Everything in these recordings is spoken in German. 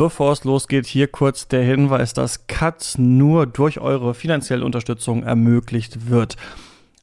Bevor es losgeht, hier kurz der Hinweis, dass Cuts nur durch eure finanzielle Unterstützung ermöglicht wird.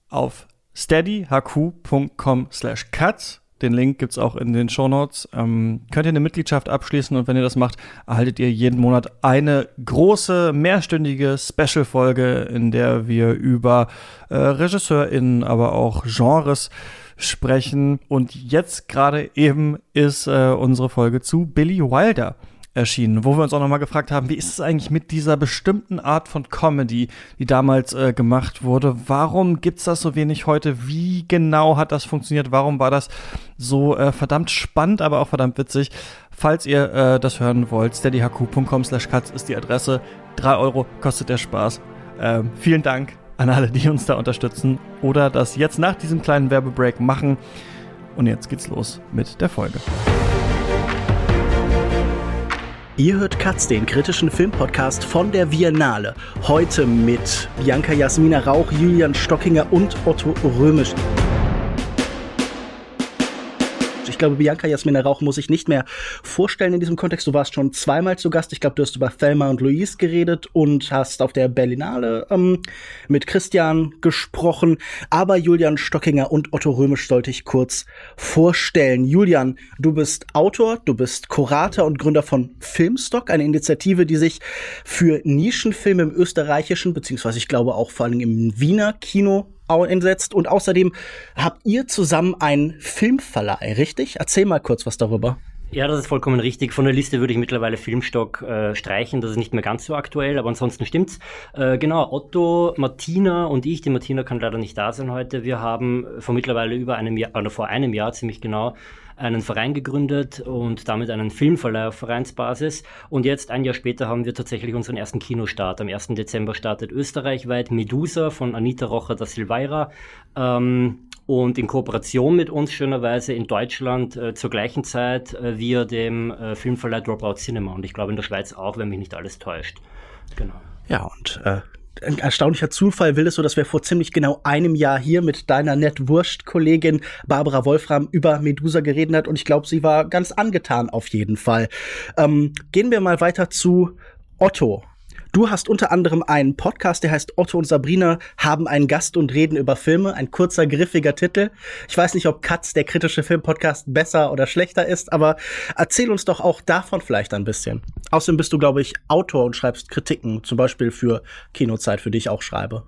Auf steadyhq.com slash cuts den Link gibt's auch in den Shownotes. Ähm, könnt ihr eine Mitgliedschaft abschließen und wenn ihr das macht, erhaltet ihr jeden Monat eine große, mehrstündige Special-Folge, in der wir über äh, RegisseurInnen, aber auch Genres sprechen. Und jetzt gerade eben ist äh, unsere Folge zu Billy Wilder erschienen, wo wir uns auch nochmal gefragt haben, wie ist es eigentlich mit dieser bestimmten Art von Comedy, die damals äh, gemacht wurde? Warum gibt's das so wenig heute? Wie genau hat das funktioniert? Warum war das so äh, verdammt spannend, aber auch verdammt witzig? Falls ihr äh, das hören wollt, steadyhq.com slash cuts ist die Adresse. Drei Euro kostet der Spaß. Ähm, vielen Dank an alle, die uns da unterstützen oder das jetzt nach diesem kleinen Werbebreak machen. Und jetzt geht's los mit der Folge. Ihr hört Katz, den kritischen Filmpodcast von der Biennale. Heute mit Bianca Jasmina Rauch, Julian Stockinger und Otto Römisch. Ich glaube, Bianca Jasmina Rauch muss ich nicht mehr vorstellen in diesem Kontext. Du warst schon zweimal zu Gast. Ich glaube, du hast über Thelma und Louise geredet und hast auf der Berlinale ähm, mit Christian gesprochen. Aber Julian Stockinger und Otto Römisch sollte ich kurz vorstellen. Julian, du bist Autor, du bist Kurator und Gründer von Filmstock, eine Initiative, die sich für Nischenfilme im österreichischen, beziehungsweise ich glaube auch vor allem im Wiener Kino einsetzt. Und außerdem habt ihr zusammen einen Filmverleih, richtig? Erzähl mal kurz was darüber. Ja, das ist vollkommen richtig. Von der Liste würde ich mittlerweile Filmstock äh, streichen. Das ist nicht mehr ganz so aktuell, aber ansonsten stimmt's. Äh, genau, Otto, Martina und ich, die Martina kann leider nicht da sein heute. Wir haben vor mittlerweile über einem Jahr, oder vor einem Jahr ziemlich genau, einen Verein gegründet und damit einen Filmverleih auf Vereinsbasis. Und jetzt, ein Jahr später, haben wir tatsächlich unseren ersten Kinostart. Am 1. Dezember startet österreichweit Medusa von Anita Rocher da Silveira. Ähm, und in Kooperation mit uns schönerweise in Deutschland äh, zur gleichen Zeit äh, via dem äh, Filmverleih Dropout Cinema und ich glaube in der Schweiz auch, wenn mich nicht alles täuscht. Genau. Ja, und äh, ein erstaunlicher Zufall will es so, dass wir vor ziemlich genau einem Jahr hier mit deiner Nett-Wurscht-Kollegin Barbara Wolfram über Medusa geredet hat und ich glaube, sie war ganz angetan auf jeden Fall. Ähm, gehen wir mal weiter zu Otto. Du hast unter anderem einen Podcast, der heißt Otto und Sabrina haben einen Gast und reden über Filme. Ein kurzer, griffiger Titel. Ich weiß nicht, ob Katz, der kritische Filmpodcast, besser oder schlechter ist, aber erzähl uns doch auch davon vielleicht ein bisschen. Außerdem bist du, glaube ich, Autor und schreibst Kritiken, zum Beispiel für Kinozeit, für die ich auch schreibe.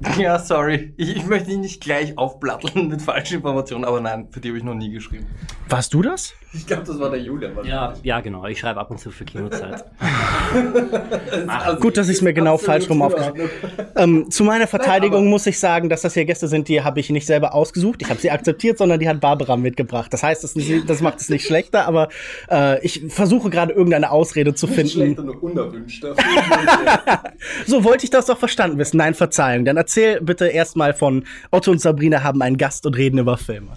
Ja, sorry. Ich, ich möchte dich nicht gleich aufplatteln mit falschen Informationen, aber nein, für die habe ich noch nie geschrieben. Warst du das? Ich glaube, das war der Julian. Ja, ja, genau. Ich schreibe ab und zu für Kinozeit. Ach, gut, dass ich es mir genau falsch rum aufgeschrieben ähm, Zu meiner Verteidigung Nein, muss ich sagen, dass das hier Gäste sind, die habe ich nicht selber ausgesucht. Ich habe sie akzeptiert, sondern die hat Barbara mitgebracht. Das heißt, das, nicht, das macht es nicht schlechter, aber äh, ich versuche gerade irgendeine Ausrede zu finden. Nicht schlechter, nur unerwünschter. so wollte ich das doch verstanden wissen. Nein, Verzeihung. Dann erzähl bitte erstmal von Otto und Sabrina haben einen Gast und reden über Filme.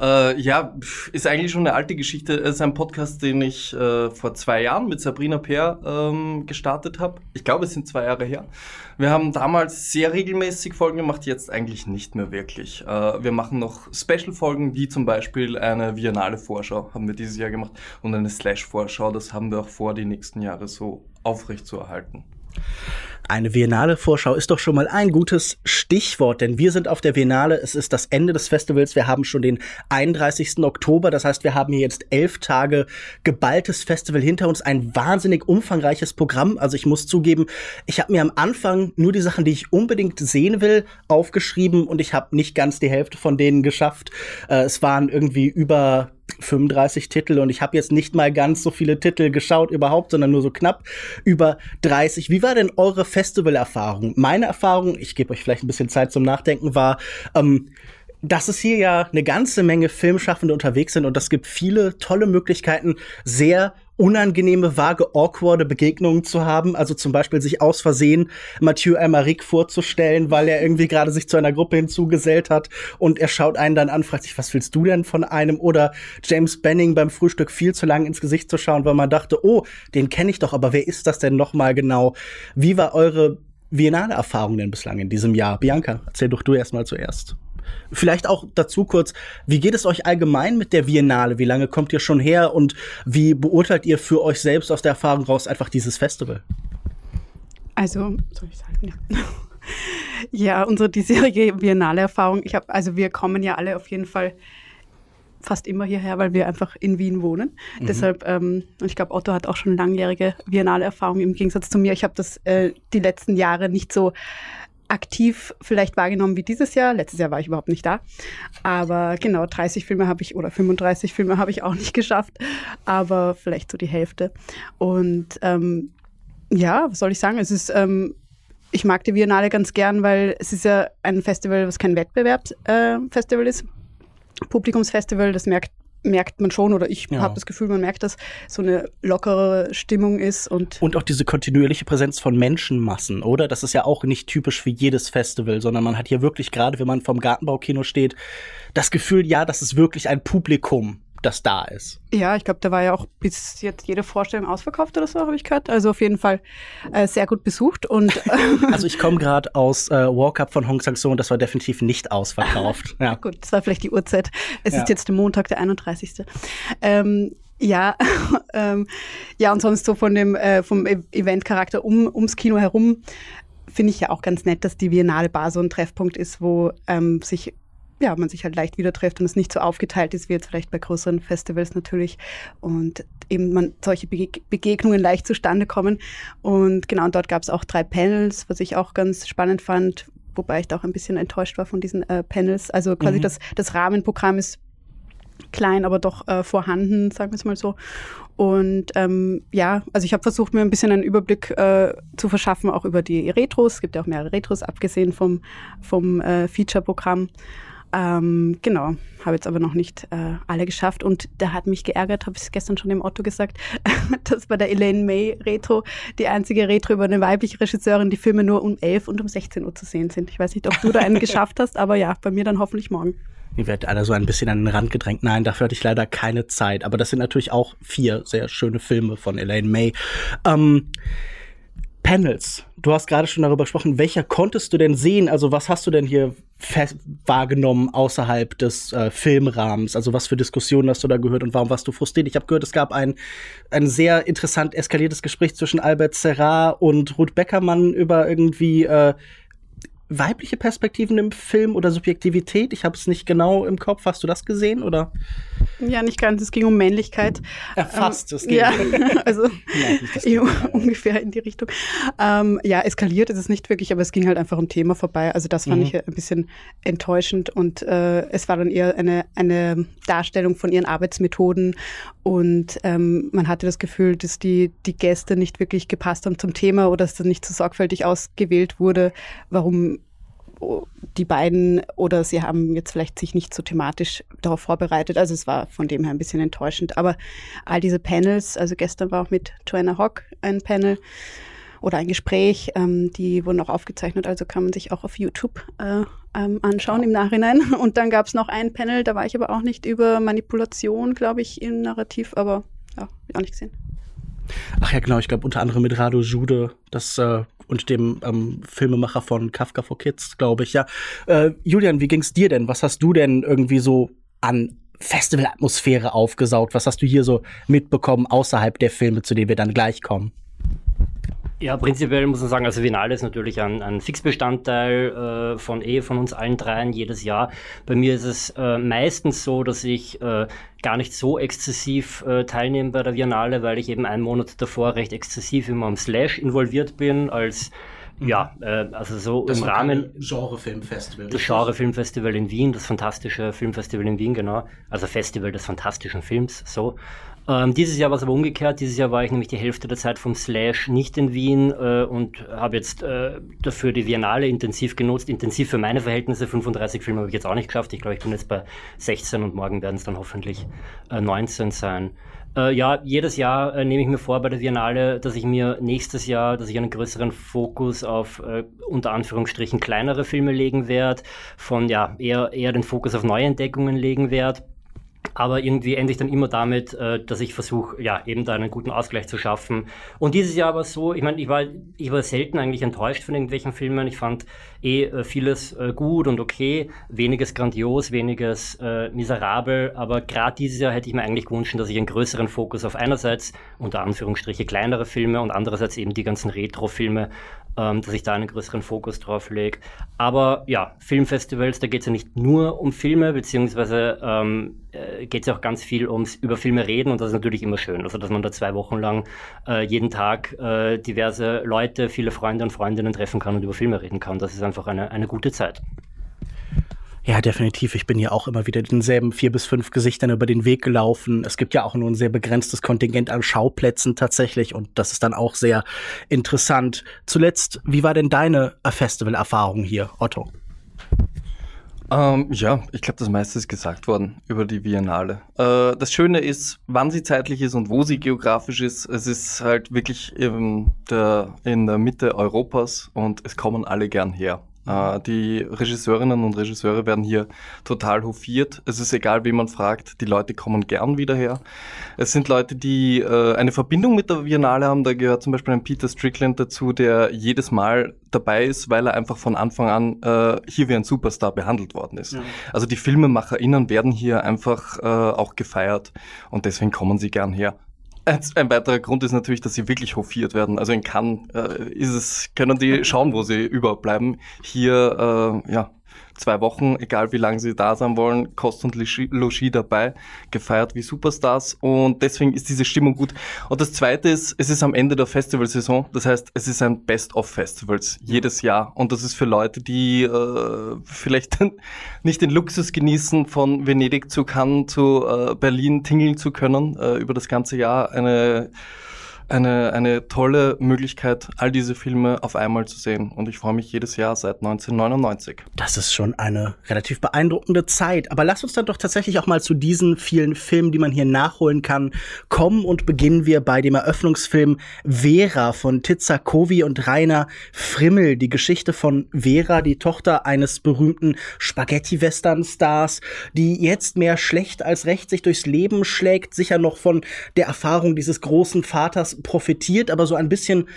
Äh, ja, ist eigentlich schon eine alte Geschichte. Es ist ein Podcast, den ich äh, vor zwei Jahren mit Sabrina Peer ähm, gestartet habe. Ich glaube, es sind zwei Jahre her. Wir haben damals sehr regelmäßig Folgen gemacht, jetzt eigentlich nicht mehr wirklich. Äh, wir machen noch Special-Folgen, wie zum Beispiel eine Viennale Vorschau haben wir dieses Jahr gemacht und eine Slash-Vorschau. Das haben wir auch vor, die nächsten Jahre so aufrecht zu erhalten. Eine Biennale-Vorschau ist doch schon mal ein gutes Stichwort, denn wir sind auf der Biennale. Es ist das Ende des Festivals. Wir haben schon den 31. Oktober. Das heißt, wir haben hier jetzt elf Tage geballtes Festival hinter uns. Ein wahnsinnig umfangreiches Programm. Also ich muss zugeben, ich habe mir am Anfang nur die Sachen, die ich unbedingt sehen will, aufgeschrieben und ich habe nicht ganz die Hälfte von denen geschafft. Äh, es waren irgendwie über 35 Titel und ich habe jetzt nicht mal ganz so viele Titel geschaut überhaupt, sondern nur so knapp über 30. Wie war denn eure Festivalerfahrung? Meine Erfahrung, ich gebe euch vielleicht ein bisschen Zeit zum Nachdenken, war, ähm, dass es hier ja eine ganze Menge Filmschaffende unterwegs sind und das gibt viele tolle Möglichkeiten, sehr unangenehme, vage, awkwarde Begegnungen zu haben. Also zum Beispiel sich aus Versehen Mathieu Almaric vorzustellen, weil er irgendwie gerade sich zu einer Gruppe hinzugesellt hat und er schaut einen dann an, fragt sich, was willst du denn von einem? Oder James Benning beim Frühstück viel zu lang ins Gesicht zu schauen, weil man dachte, oh, den kenne ich doch, aber wer ist das denn nochmal genau? Wie war eure Biennale-Erfahrung denn bislang in diesem Jahr? Bianca, erzähl doch du erstmal zuerst. Vielleicht auch dazu kurz, wie geht es euch allgemein mit der Biennale? Wie lange kommt ihr schon her und wie beurteilt ihr für euch selbst aus der Erfahrung raus einfach dieses Festival? Also, soll ich sagen? Ja. ja, unsere diesjährige Biennale-Erfahrung. Ich habe, also wir kommen ja alle auf jeden Fall fast immer hierher, weil wir einfach in Wien wohnen. Mhm. Deshalb, ähm, und ich glaube, Otto hat auch schon langjährige Biennale-Erfahrung im Gegensatz zu mir. Ich habe das äh, die letzten Jahre nicht so aktiv vielleicht wahrgenommen wie dieses Jahr. Letztes Jahr war ich überhaupt nicht da. Aber genau, 30 Filme habe ich oder 35 Filme habe ich auch nicht geschafft. Aber vielleicht so die Hälfte. Und ähm, ja, was soll ich sagen? Es ist, ähm, ich mag die Biennale ganz gern, weil es ist ja ein Festival, was kein Wettbewerbsfestival äh, ist. Publikumsfestival, das merkt merkt man schon oder ich ja. habe das Gefühl, man merkt, dass so eine lockere Stimmung ist und und auch diese kontinuierliche Präsenz von Menschenmassen, oder? Das ist ja auch nicht typisch für jedes Festival, sondern man hat hier wirklich gerade, wenn man vom Gartenbaukino steht, das Gefühl, ja, das ist wirklich ein Publikum das da ist. Ja, ich glaube, da war ja auch bis jetzt jede Vorstellung ausverkauft oder so, habe ich gehört. Also auf jeden Fall äh, sehr gut besucht. Und also ich komme gerade aus äh, Walk-Up von Hong Sang-so und das war definitiv nicht ausverkauft. Ja. gut, das war vielleicht die Uhrzeit. Es ja. ist jetzt der Montag, der 31. Ähm, ja, ähm, ja, und sonst so von dem äh, vom e-, Eventcharakter um, ums Kino herum finde ich ja auch ganz nett, dass die Biennale Bar so ein Treffpunkt ist, wo ähm, sich ja, man sich halt leicht wieder trifft und es nicht so aufgeteilt ist wie jetzt vielleicht bei größeren Festivals natürlich und eben man solche Begegnungen leicht zustande kommen. Und genau, und dort gab es auch drei Panels, was ich auch ganz spannend fand, wobei ich da auch ein bisschen enttäuscht war von diesen äh, Panels. Also quasi mhm. das, das Rahmenprogramm ist klein, aber doch äh, vorhanden, sagen wir es mal so. Und ähm, ja, also ich habe versucht, mir ein bisschen einen Überblick äh, zu verschaffen, auch über die Retros. Es gibt ja auch mehrere Retros, abgesehen vom, vom äh, Feature-Programm. Ähm, genau, habe jetzt aber noch nicht äh, alle geschafft und da hat mich geärgert, habe ich gestern schon dem Otto gesagt, dass bei der Elaine May Retro die einzige Retro über eine weibliche Regisseurin die Filme nur um 11 und um 16 Uhr zu sehen sind. Ich weiß nicht, ob du da einen geschafft hast, aber ja, bei mir dann hoffentlich morgen. Ihr werdet alle so ein bisschen an den Rand gedrängt. Nein, dafür hatte ich leider keine Zeit. Aber das sind natürlich auch vier sehr schöne Filme von Elaine May. Ähm, Panels. Du hast gerade schon darüber gesprochen. Welcher konntest du denn sehen? Also was hast du denn hier wahrgenommen außerhalb des äh, Filmrahmens? Also was für Diskussionen hast du da gehört und warum warst du frustriert? Ich habe gehört, es gab ein, ein sehr interessant eskaliertes Gespräch zwischen Albert Serra und Ruth Beckermann über irgendwie äh, weibliche Perspektiven im Film oder Subjektivität? Ich habe es nicht genau im Kopf. Hast du das gesehen oder? Ja, nicht ganz. Es ging um Männlichkeit. Ja, fast. Ähm, es ging. Ja, also ja, ungefähr in die Richtung. Ähm, ja, eskaliert ist es nicht wirklich, aber es ging halt einfach um Thema vorbei. Also das fand mhm. ich ein bisschen enttäuschend und äh, es war dann eher eine, eine Darstellung von ihren Arbeitsmethoden und ähm, man hatte das Gefühl, dass die, die Gäste nicht wirklich gepasst haben zum Thema oder dass das nicht so sorgfältig ausgewählt wurde, warum die beiden oder sie haben jetzt vielleicht sich nicht so thematisch darauf vorbereitet. Also es war von dem her ein bisschen enttäuschend. Aber all diese Panels, also gestern war auch mit Joanna Hock ein Panel oder ein Gespräch, ähm, die wurden auch aufgezeichnet, also kann man sich auch auf YouTube äh, ähm, anschauen im Nachhinein. Und dann gab es noch ein Panel, da war ich aber auch nicht über Manipulation, glaube ich, im Narrativ, aber ja, auch nicht gesehen. Ach ja, genau, ich glaube unter anderem mit Rado Jude, das äh, und dem ähm, Filmemacher von Kafka for Kids, glaube ich, ja. Äh, Julian, wie ging's dir denn? Was hast du denn irgendwie so an Festivalatmosphäre aufgesaugt? Was hast du hier so mitbekommen außerhalb der Filme, zu denen wir dann gleich kommen? Ja, prinzipiell muss man sagen, also Vinale ist natürlich ein, ein Fixbestandteil äh, von eh von uns allen dreien jedes Jahr. Bei mir ist es äh, meistens so, dass ich äh, gar nicht so exzessiv äh, teilnehme bei der Biennale, weil ich eben einen Monat davor recht exzessiv immer am Slash involviert bin als mhm. ja, äh, also so das im Rahmen. Genre-Filmfestival. Das Genre-Filmfestival in Wien, das fantastische Filmfestival in Wien, genau. Also Festival des fantastischen Films, so. Ähm, dieses Jahr war es aber umgekehrt. Dieses Jahr war ich nämlich die Hälfte der Zeit vom Slash nicht in Wien äh, und habe jetzt äh, dafür die Biennale intensiv genutzt. Intensiv für meine Verhältnisse. 35 Filme habe ich jetzt auch nicht geschafft. Ich glaube, ich bin jetzt bei 16 und morgen werden es dann hoffentlich äh, 19 sein. Äh, ja, jedes Jahr äh, nehme ich mir vor bei der Biennale, dass ich mir nächstes Jahr, dass ich einen größeren Fokus auf äh, unter Anführungsstrichen kleinere Filme legen werde, von ja eher, eher den Fokus auf Neuentdeckungen legen werde aber irgendwie ende ich dann immer damit, äh, dass ich versuche, ja, eben da einen guten Ausgleich zu schaffen. Und dieses Jahr war so, ich meine, ich war, ich war selten eigentlich enttäuscht von irgendwelchen Filmen. Ich fand eh äh, vieles äh, gut und okay, weniges grandios, weniges äh, miserabel, aber gerade dieses Jahr hätte ich mir eigentlich gewünscht, dass ich einen größeren Fokus auf einerseits unter Anführungsstriche kleinere Filme und andererseits eben die ganzen Retro-Filme ähm, dass ich da einen größeren Fokus drauf lege. Aber ja, Filmfestivals, da geht es ja nicht nur um Filme, beziehungsweise ähm, äh, geht es ja auch ganz viel ums über Filme reden und das ist natürlich immer schön. Also dass man da zwei Wochen lang äh, jeden Tag diverse Leute, viele Freunde und Freundinnen treffen kann und über Filme reden kann. Das ist einfach eine, eine gute Zeit. Ja, definitiv. Ich bin ja auch immer wieder denselben vier bis fünf Gesichtern über den Weg gelaufen. Es gibt ja auch nur ein sehr begrenztes Kontingent an Schauplätzen tatsächlich und das ist dann auch sehr interessant. Zuletzt, wie war denn deine Festival-Erfahrung hier, Otto? Ähm, ja, ich glaube, das meiste ist gesagt worden über die Biennale. Äh, das Schöne ist, wann sie zeitlich ist und wo sie geografisch ist. Es ist halt wirklich in der, in der Mitte Europas und es kommen alle gern her. Äh, die Regisseurinnen und Regisseure werden hier total hofiert. Es ist egal, wen man fragt, die Leute kommen gern wieder her. Es sind Leute, die äh, eine Verbindung mit der Biennale haben. Da gehört zum Beispiel ein Peter Strickland dazu, der jedes Mal dabei ist, weil er einfach von Anfang an äh, hier wie ein Superstar behandelt worden ist. Ja. Also die FilmemacherInnen werden hier einfach äh, auch gefeiert und deswegen kommen sie gern her. Ein weiterer Grund ist natürlich, dass sie wirklich hofiert werden. Also in Cannes äh, ist es, können die schauen, wo sie überhaupt bleiben. Hier, äh, ja, zwei Wochen, egal wie lange sie da sein wollen, Kost und Logis dabei, gefeiert wie Superstars. Und deswegen ist diese Stimmung gut. Und das Zweite ist, es ist am Ende der Festivalsaison, das heißt, es ist ein Best-of-Festivals jedes Jahr. Und das ist für Leute, die äh, vielleicht nicht den Luxus genießen, von Venedig zu Cannes zu äh, Berlin tingeln zu können, äh, über das ganze Jahr eine eine, eine tolle Möglichkeit, all diese Filme auf einmal zu sehen. Und ich freue mich jedes Jahr seit 1999. Das ist schon eine relativ beeindruckende Zeit. Aber lass uns dann doch tatsächlich auch mal zu diesen vielen Filmen, die man hier nachholen kann, kommen und beginnen wir bei dem Eröffnungsfilm Vera von Tizza Kovi und Rainer Frimmel. Die Geschichte von Vera, die Tochter eines berühmten Spaghetti-Western-Stars, die jetzt mehr schlecht als recht sich durchs Leben schlägt, sicher noch von der Erfahrung dieses großen Vaters profitiert, aber so ein bisschen,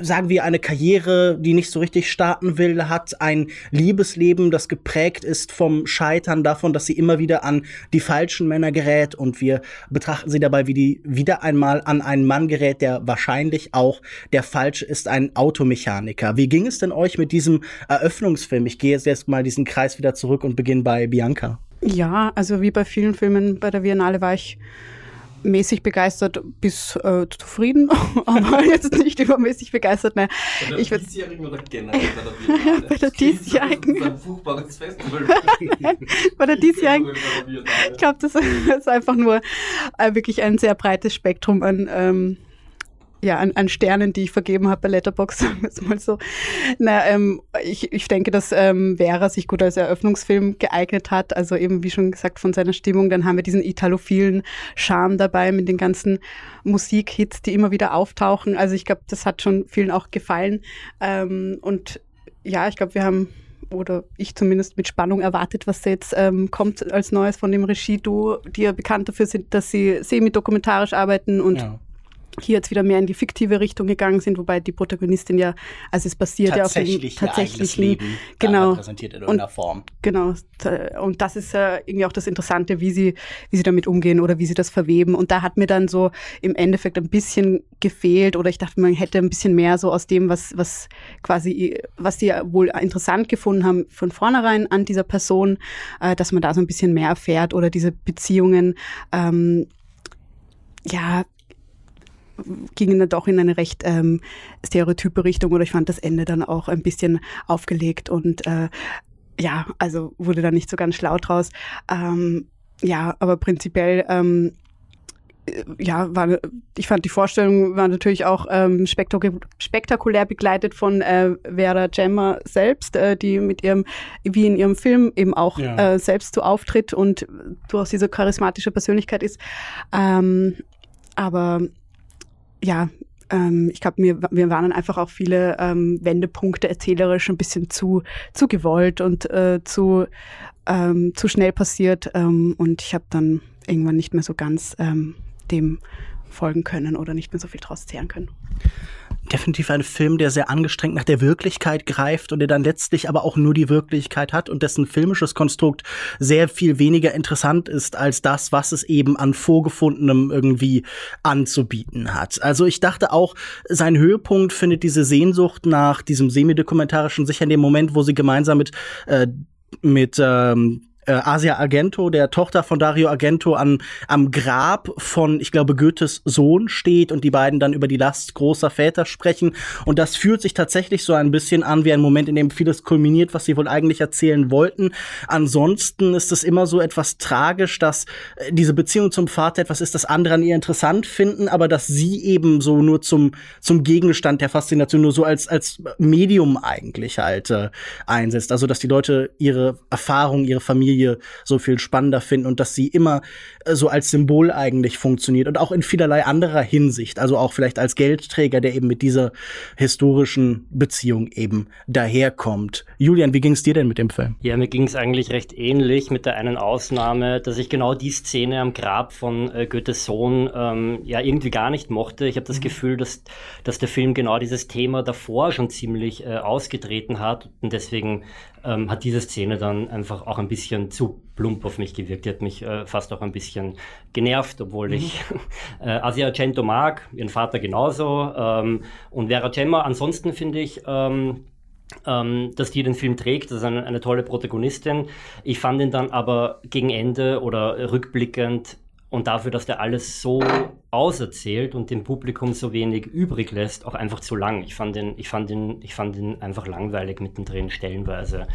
sagen wir, eine Karriere, die nicht so richtig starten will, hat ein Liebesleben, das geprägt ist vom Scheitern davon, dass sie immer wieder an die falschen Männer gerät und wir betrachten sie dabei, wie die wieder einmal an einen Mann gerät, der wahrscheinlich auch der falsche ist, ein Automechaniker. Wie ging es denn euch mit diesem Eröffnungsfilm? Ich gehe jetzt erstmal diesen Kreis wieder zurück und beginne bei Bianca. Ja, also wie bei vielen Filmen bei der Biennale war ich mäßig begeistert bis äh, zufrieden, aber jetzt nicht übermäßig begeistert. Ne. Bei der ich diesjährigen oder generell bei der Biennale? bei der diesjährigen. Das ist ein furchtbares Festival. bei der diesjährigen. Ich glaube, das ist einfach nur äh, wirklich ein sehr breites Spektrum an ähm, ja, an, an Sternen, die ich vergeben habe bei Letterbox, sagen wir es mal so. Na, ähm, ich, ich denke, dass ähm, Vera sich gut als Eröffnungsfilm geeignet hat. Also eben, wie schon gesagt, von seiner Stimmung. Dann haben wir diesen italophilen Charme dabei mit den ganzen Musikhits, die immer wieder auftauchen. Also ich glaube, das hat schon vielen auch gefallen. Ähm, und ja, ich glaube, wir haben oder ich zumindest mit Spannung erwartet, was jetzt ähm, kommt als Neues von dem Regie-Duo, die ja bekannt dafür sind, dass sie semi-dokumentarisch arbeiten und ja hier jetzt wieder mehr in die fiktive Richtung gegangen sind, wobei die Protagonistin ja, also es basiert ja auf dem tatsächlichen Leben genau. repräsentiert in irgendeiner und, Form. Genau. Und das ist ja irgendwie auch das Interessante, wie sie wie sie damit umgehen oder wie sie das verweben. Und da hat mir dann so im Endeffekt ein bisschen gefehlt oder ich dachte man hätte ein bisschen mehr so aus dem was was quasi was sie wohl interessant gefunden haben von vornherein an dieser Person, äh, dass man da so ein bisschen mehr erfährt oder diese Beziehungen ähm, ja, gingen dann doch in eine recht ähm, stereotype Richtung oder ich fand das Ende dann auch ein bisschen aufgelegt und äh, ja, also wurde da nicht so ganz schlau draus. Ähm, ja, aber prinzipiell ähm, äh, ja, war, ich fand die Vorstellung war natürlich auch ähm, spektakulär, spektakulär begleitet von äh, Vera Gemma selbst, äh, die mit ihrem, wie in ihrem Film eben auch ja. äh, selbst so auftritt und durchaus diese charismatische Persönlichkeit ist. Ähm, aber ja, ähm, ich glaube, mir, mir waren dann einfach auch viele ähm, Wendepunkte erzählerisch ein bisschen zu, zu gewollt und äh, zu, ähm, zu schnell passiert. Ähm, und ich habe dann irgendwann nicht mehr so ganz ähm, dem folgen können oder nicht mehr so viel draus zehren können definitiv ein Film, der sehr angestrengt nach der Wirklichkeit greift und der dann letztlich aber auch nur die Wirklichkeit hat und dessen filmisches Konstrukt sehr viel weniger interessant ist als das, was es eben an vorgefundenem irgendwie anzubieten hat. Also ich dachte auch, sein Höhepunkt findet diese Sehnsucht nach diesem semidokumentarischen sicher in dem Moment, wo sie gemeinsam mit äh, mit ähm, äh, Asia Argento, der Tochter von Dario Argento, an, am Grab von, ich glaube, Goethes Sohn steht und die beiden dann über die Last großer Väter sprechen. Und das fühlt sich tatsächlich so ein bisschen an wie ein Moment, in dem vieles kulminiert, was sie wohl eigentlich erzählen wollten. Ansonsten ist es immer so etwas tragisch, dass äh, diese Beziehung zum Vater etwas ist, das andere an ihr interessant finden, aber dass sie eben so nur zum, zum Gegenstand der Faszination, nur so als, als Medium eigentlich halt äh, einsetzt. Also, dass die Leute ihre Erfahrung, ihre Familie Familie so viel spannender finden und dass sie immer äh, so als Symbol eigentlich funktioniert und auch in vielerlei anderer Hinsicht, also auch vielleicht als Geldträger, der eben mit dieser historischen Beziehung eben daherkommt. Julian, wie ging es dir denn mit dem Film? Ja, mir ging es eigentlich recht ähnlich mit der einen Ausnahme, dass ich genau die Szene am Grab von äh, Goethes Sohn ähm, ja irgendwie gar nicht mochte. Ich habe das mhm. Gefühl, dass, dass der Film genau dieses Thema davor schon ziemlich äh, ausgetreten hat und deswegen ähm, hat diese Szene dann einfach auch ein bisschen zu plump auf mich gewirkt. Die hat mich äh, fast auch ein bisschen genervt, obwohl mhm. ich äh, Asia Argento mag, ihren Vater genauso. Ähm, und Vera Gemma, ansonsten finde ich, ähm, ähm, dass die den Film trägt. Das ist eine, eine, tolle Protagonistin. Ich fand ihn dann aber gegen Ende oder rückblickend und dafür, dass der alles so auserzählt und dem Publikum so wenig übrig lässt, auch einfach zu lang. Ich fand ihn, ich fand ihn, ich fand ihn einfach langweilig mittendrin stellenweise.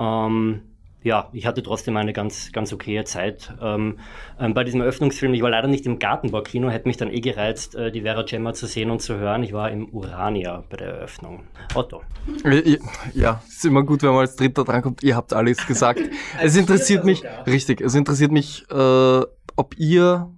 Ähm, ja, ich hatte trotzdem eine ganz, ganz okaye Zeit. Ähm, ähm, bei diesem Eröffnungsfilm, ich war leider nicht im Gartenbaukino, hätte mich dann eh gereizt, äh, die Vera Gemma zu sehen und zu hören. Ich war im Urania bei der Eröffnung. Otto. Ja, ist immer gut, wenn man als Dritter drankommt. Ihr habt alles gesagt. es interessiert mich, richtig, es interessiert mich, äh, ob ihr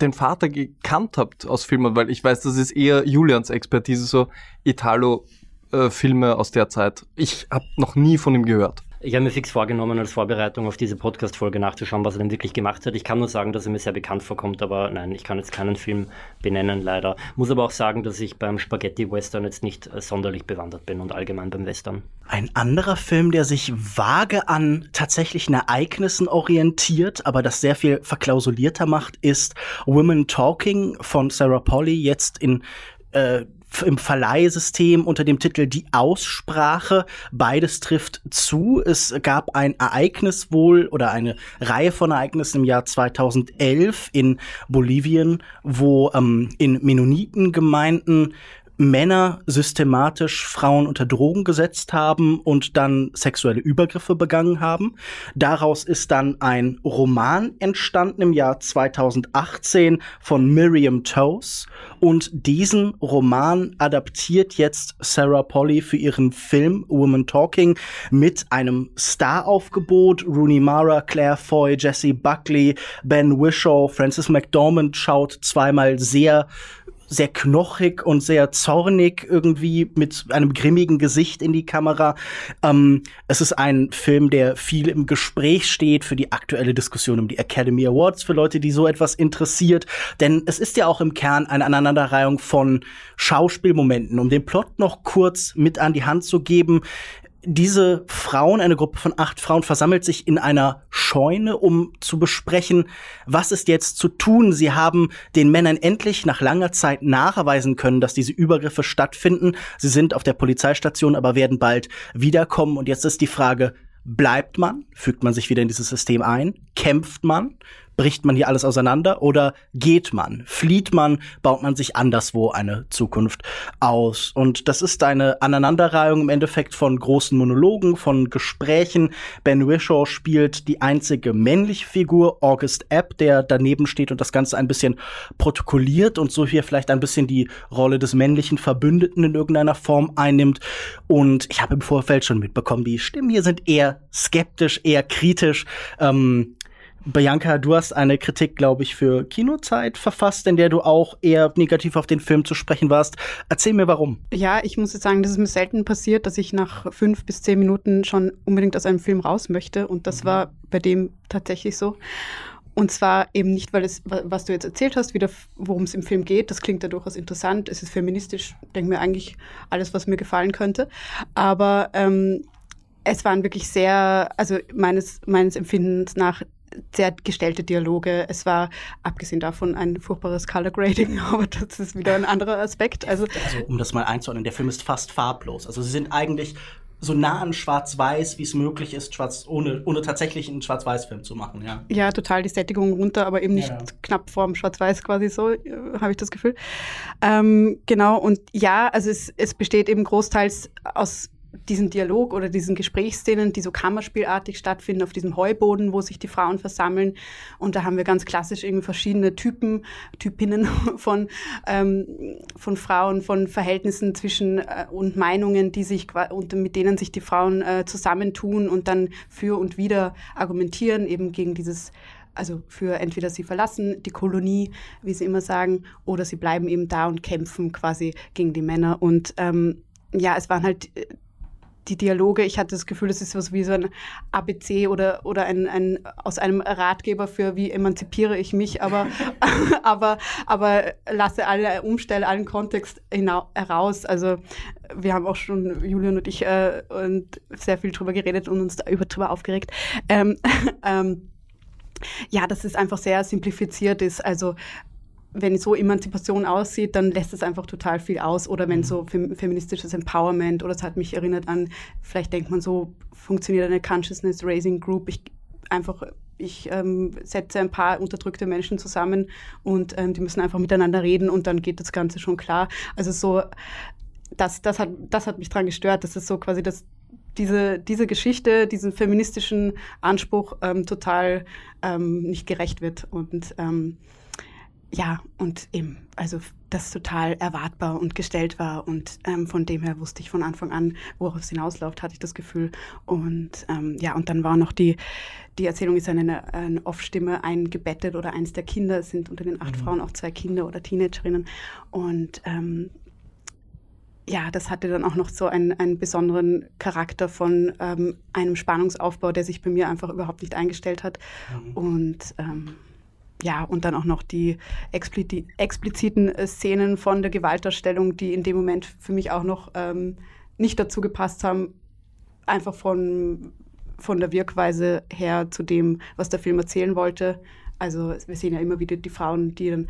den Vater gekannt habt aus Filmen, weil ich weiß, das ist eher Julians Expertise, so Italo-Filme äh, aus der Zeit. Ich habe noch nie von ihm gehört. Ich habe mir fix vorgenommen, als Vorbereitung auf diese Podcast-Folge nachzuschauen, was er denn wirklich gemacht hat. Ich kann nur sagen, dass er mir sehr bekannt vorkommt, aber nein, ich kann jetzt keinen Film benennen, leider. Muss aber auch sagen, dass ich beim Spaghetti-Western jetzt nicht äh, sonderlich bewandert bin und allgemein beim Western. Ein anderer Film, der sich vage an tatsächlichen Ereignissen orientiert, aber das sehr viel verklausulierter macht, ist Women Talking von Sarah Polly, jetzt in äh, im Verleihsystem unter dem Titel Die Aussprache. Beides trifft zu. Es gab ein Ereignis wohl oder eine Reihe von Ereignissen im Jahr 2011 in Bolivien, wo ähm, in Mennonitengemeinden Männer systematisch Frauen unter Drogen gesetzt haben und dann sexuelle Übergriffe begangen haben. Daraus ist dann ein Roman entstanden im Jahr 2018 von Miriam Toes und diesen Roman adaptiert jetzt Sarah Polly für ihren Film Woman Talking mit einem Staraufgebot. Rooney Mara, Claire Foy, Jesse Buckley, Ben Wishaw, Francis McDormand schaut zweimal sehr sehr knochig und sehr zornig irgendwie mit einem grimmigen Gesicht in die Kamera. Ähm, es ist ein Film, der viel im Gespräch steht für die aktuelle Diskussion um die Academy Awards, für Leute, die so etwas interessiert. Denn es ist ja auch im Kern eine Aneinanderreihung von Schauspielmomenten. Um den Plot noch kurz mit an die Hand zu geben, diese Frauen, eine Gruppe von acht Frauen, versammelt sich in einer Scheune, um zu besprechen, was ist jetzt zu tun. Sie haben den Männern endlich nach langer Zeit nachweisen können, dass diese Übergriffe stattfinden. Sie sind auf der Polizeistation, aber werden bald wiederkommen. Und jetzt ist die Frage, bleibt man? Fügt man sich wieder in dieses System ein? Kämpft man? Bricht man hier alles auseinander oder geht man? Flieht man? Baut man sich anderswo eine Zukunft aus? Und das ist eine Aneinanderreihung im Endeffekt von großen Monologen, von Gesprächen. Ben Wishaw spielt die einzige männliche Figur, August Epp, der daneben steht und das Ganze ein bisschen protokolliert und so hier vielleicht ein bisschen die Rolle des männlichen Verbündeten in irgendeiner Form einnimmt. Und ich habe im Vorfeld schon mitbekommen, die Stimmen hier sind eher skeptisch, eher kritisch. Ähm, Bianca, du hast eine Kritik, glaube ich, für Kinozeit verfasst, in der du auch eher negativ auf den Film zu sprechen warst. Erzähl mir warum. Ja, ich muss jetzt sagen, das ist mir selten passiert, dass ich nach fünf bis zehn Minuten schon unbedingt aus einem Film raus möchte. Und das mhm. war bei dem tatsächlich so. Und zwar eben nicht, weil es, was du jetzt erzählt hast, wieder, worum es im Film geht. Das klingt ja durchaus interessant. Es ist feministisch, denke mir eigentlich alles, was mir gefallen könnte. Aber ähm, es waren wirklich sehr, also meines, meines Empfindens nach sehr gestellte Dialoge. Es war, abgesehen davon, ein furchtbares Color Grading, aber das ist wieder ein anderer Aspekt. Also, also um das mal einzuordnen, der Film ist fast farblos. Also sie sind eigentlich so nah an Schwarz-Weiß, wie es möglich ist, schwarz, ohne, ohne tatsächlich einen Schwarz-Weiß-Film zu machen, ja. Ja, total die Sättigung runter, aber eben nicht ja. knapp vorm Schwarz-Weiß quasi so, äh, habe ich das Gefühl. Ähm, genau, und ja, also es, es besteht eben großteils aus diesen Dialog oder diesen Gesprächsszenen, die so kammerspielartig stattfinden auf diesem Heuboden, wo sich die Frauen versammeln. Und da haben wir ganz klassisch irgendwie verschiedene Typen, Typinnen von, ähm, von Frauen, von Verhältnissen zwischen äh, und Meinungen, die sich und mit denen sich die Frauen äh, zusammentun und dann für und wieder argumentieren, eben gegen dieses also für entweder sie verlassen die Kolonie, wie sie immer sagen, oder sie bleiben eben da und kämpfen quasi gegen die Männer. Und ähm, ja, es waren halt äh, die Dialoge, ich hatte das Gefühl, das ist was wie so ein ABC oder, oder ein, ein aus einem Ratgeber für wie emanzipiere ich mich, aber, aber, aber lasse alle Umstände, allen Kontext heraus. Also wir haben auch schon, Julian und ich, äh, und sehr viel drüber geredet und uns da über drüber aufgeregt. Ähm, ähm, ja, dass es einfach sehr simplifiziert ist. Also wenn so Emanzipation aussieht, dann lässt es einfach total viel aus. Oder wenn mhm. so fem feministisches Empowerment, oder es hat mich erinnert an, vielleicht denkt man so, funktioniert eine Consciousness Raising Group. Ich einfach, ich ähm, setze ein paar unterdrückte Menschen zusammen und ähm, die müssen einfach miteinander reden und dann geht das Ganze schon klar. Also so, das, das, hat, das hat mich daran gestört. Das ist so quasi das, diese, diese Geschichte, diesen feministischen Anspruch ähm, total ähm, nicht gerecht wird. Und ähm, ja, und eben, also das total erwartbar und gestellt war und ähm, von dem her wusste ich von Anfang an, worauf es hinausläuft, hatte ich das Gefühl. Und ähm, ja, und dann war noch die, die Erzählung ist eine, eine Off-Stimme eingebettet oder eins der Kinder, es sind unter den acht mhm. Frauen auch zwei Kinder oder Teenagerinnen und ähm, ja, das hatte dann auch noch so einen, einen besonderen Charakter von ähm, einem Spannungsaufbau, der sich bei mir einfach überhaupt nicht eingestellt hat. Mhm. Und ähm, ja, und dann auch noch die expliziten äh, Szenen von der Gewaltdarstellung, die in dem Moment für mich auch noch ähm, nicht dazu gepasst haben, einfach von, von der Wirkweise her zu dem, was der Film erzählen wollte. Also wir sehen ja immer wieder die Frauen, die dann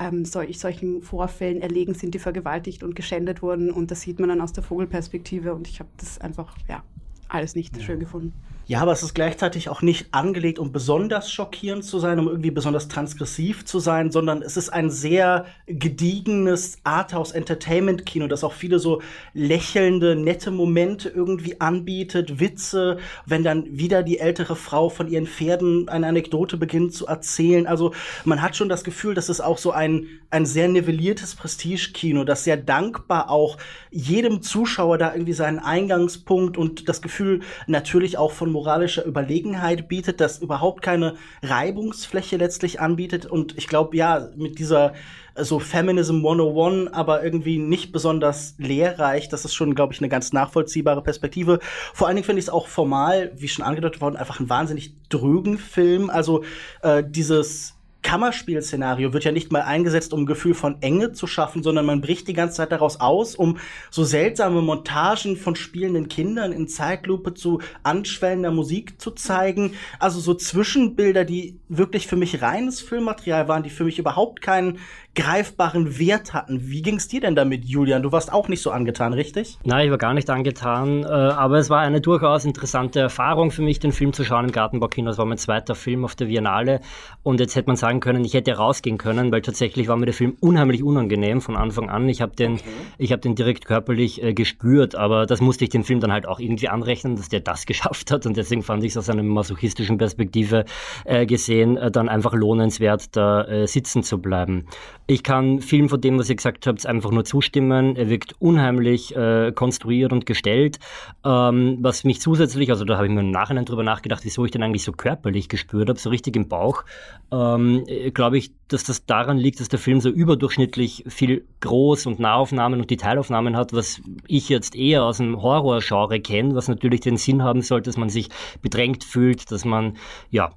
ähm, solch, solchen Vorfällen erlegen sind, die vergewaltigt und geschändet wurden. Und das sieht man dann aus der Vogelperspektive. Und ich habe das einfach, ja, alles nicht ja. schön gefunden. Ja, aber es ist gleichzeitig auch nicht angelegt, um besonders schockierend zu sein, um irgendwie besonders transgressiv zu sein, sondern es ist ein sehr gediegenes Arthouse-Entertainment-Kino, das auch viele so lächelnde, nette Momente irgendwie anbietet, Witze, wenn dann wieder die ältere Frau von ihren Pferden eine Anekdote beginnt zu erzählen. Also man hat schon das Gefühl, dass es auch so ein, ein sehr nivelliertes Prestige-Kino, das sehr dankbar auch jedem Zuschauer da irgendwie seinen Eingangspunkt und das Gefühl natürlich auch von moralischer Überlegenheit bietet, das überhaupt keine Reibungsfläche letztlich anbietet. Und ich glaube, ja, mit dieser so Feminism 101, aber irgendwie nicht besonders lehrreich. Das ist schon, glaube ich, eine ganz nachvollziehbare Perspektive. Vor allen Dingen finde ich es auch formal, wie schon angedeutet worden, einfach ein wahnsinnig drögen Film. Also äh, dieses Kammerspielszenario wird ja nicht mal eingesetzt, um ein Gefühl von Enge zu schaffen, sondern man bricht die ganze Zeit daraus aus, um so seltsame Montagen von spielenden Kindern in Zeitlupe zu anschwellender Musik zu zeigen. Also so Zwischenbilder, die wirklich für mich reines Filmmaterial waren, die für mich überhaupt keinen greifbaren Wert hatten. Wie ging es dir denn damit, Julian? Du warst auch nicht so angetan, richtig? Nein, ich war gar nicht angetan, äh, aber es war eine durchaus interessante Erfahrung für mich, den Film zu schauen im Gartenbaukino. Das war mein zweiter Film auf der Biennale und jetzt hätte man sagen können, ich hätte rausgehen können, weil tatsächlich war mir der Film unheimlich unangenehm von Anfang an. Ich habe den, okay. ich den direkt körperlich äh, gespürt, aber das musste ich dem Film dann halt auch irgendwie anrechnen, dass der das geschafft hat und deswegen fand ich es aus einer masochistischen Perspektive äh, gesehen äh, dann einfach lohnenswert, da sitzen zu bleiben. Ich kann vielen von dem, was ihr gesagt habt, einfach nur zustimmen. Er wirkt unheimlich äh, konstruiert und gestellt. Ähm, was mich zusätzlich, also da habe ich mir im Nachhinein drüber nachgedacht, wieso ich den eigentlich so körperlich gespürt habe, so richtig im Bauch, ähm, glaube ich, dass das daran liegt, dass der Film so überdurchschnittlich viel Groß- und Nahaufnahmen und Detailaufnahmen hat, was ich jetzt eher aus dem Horror-Genre kenne, was natürlich den Sinn haben sollte, dass man sich bedrängt fühlt, dass man ja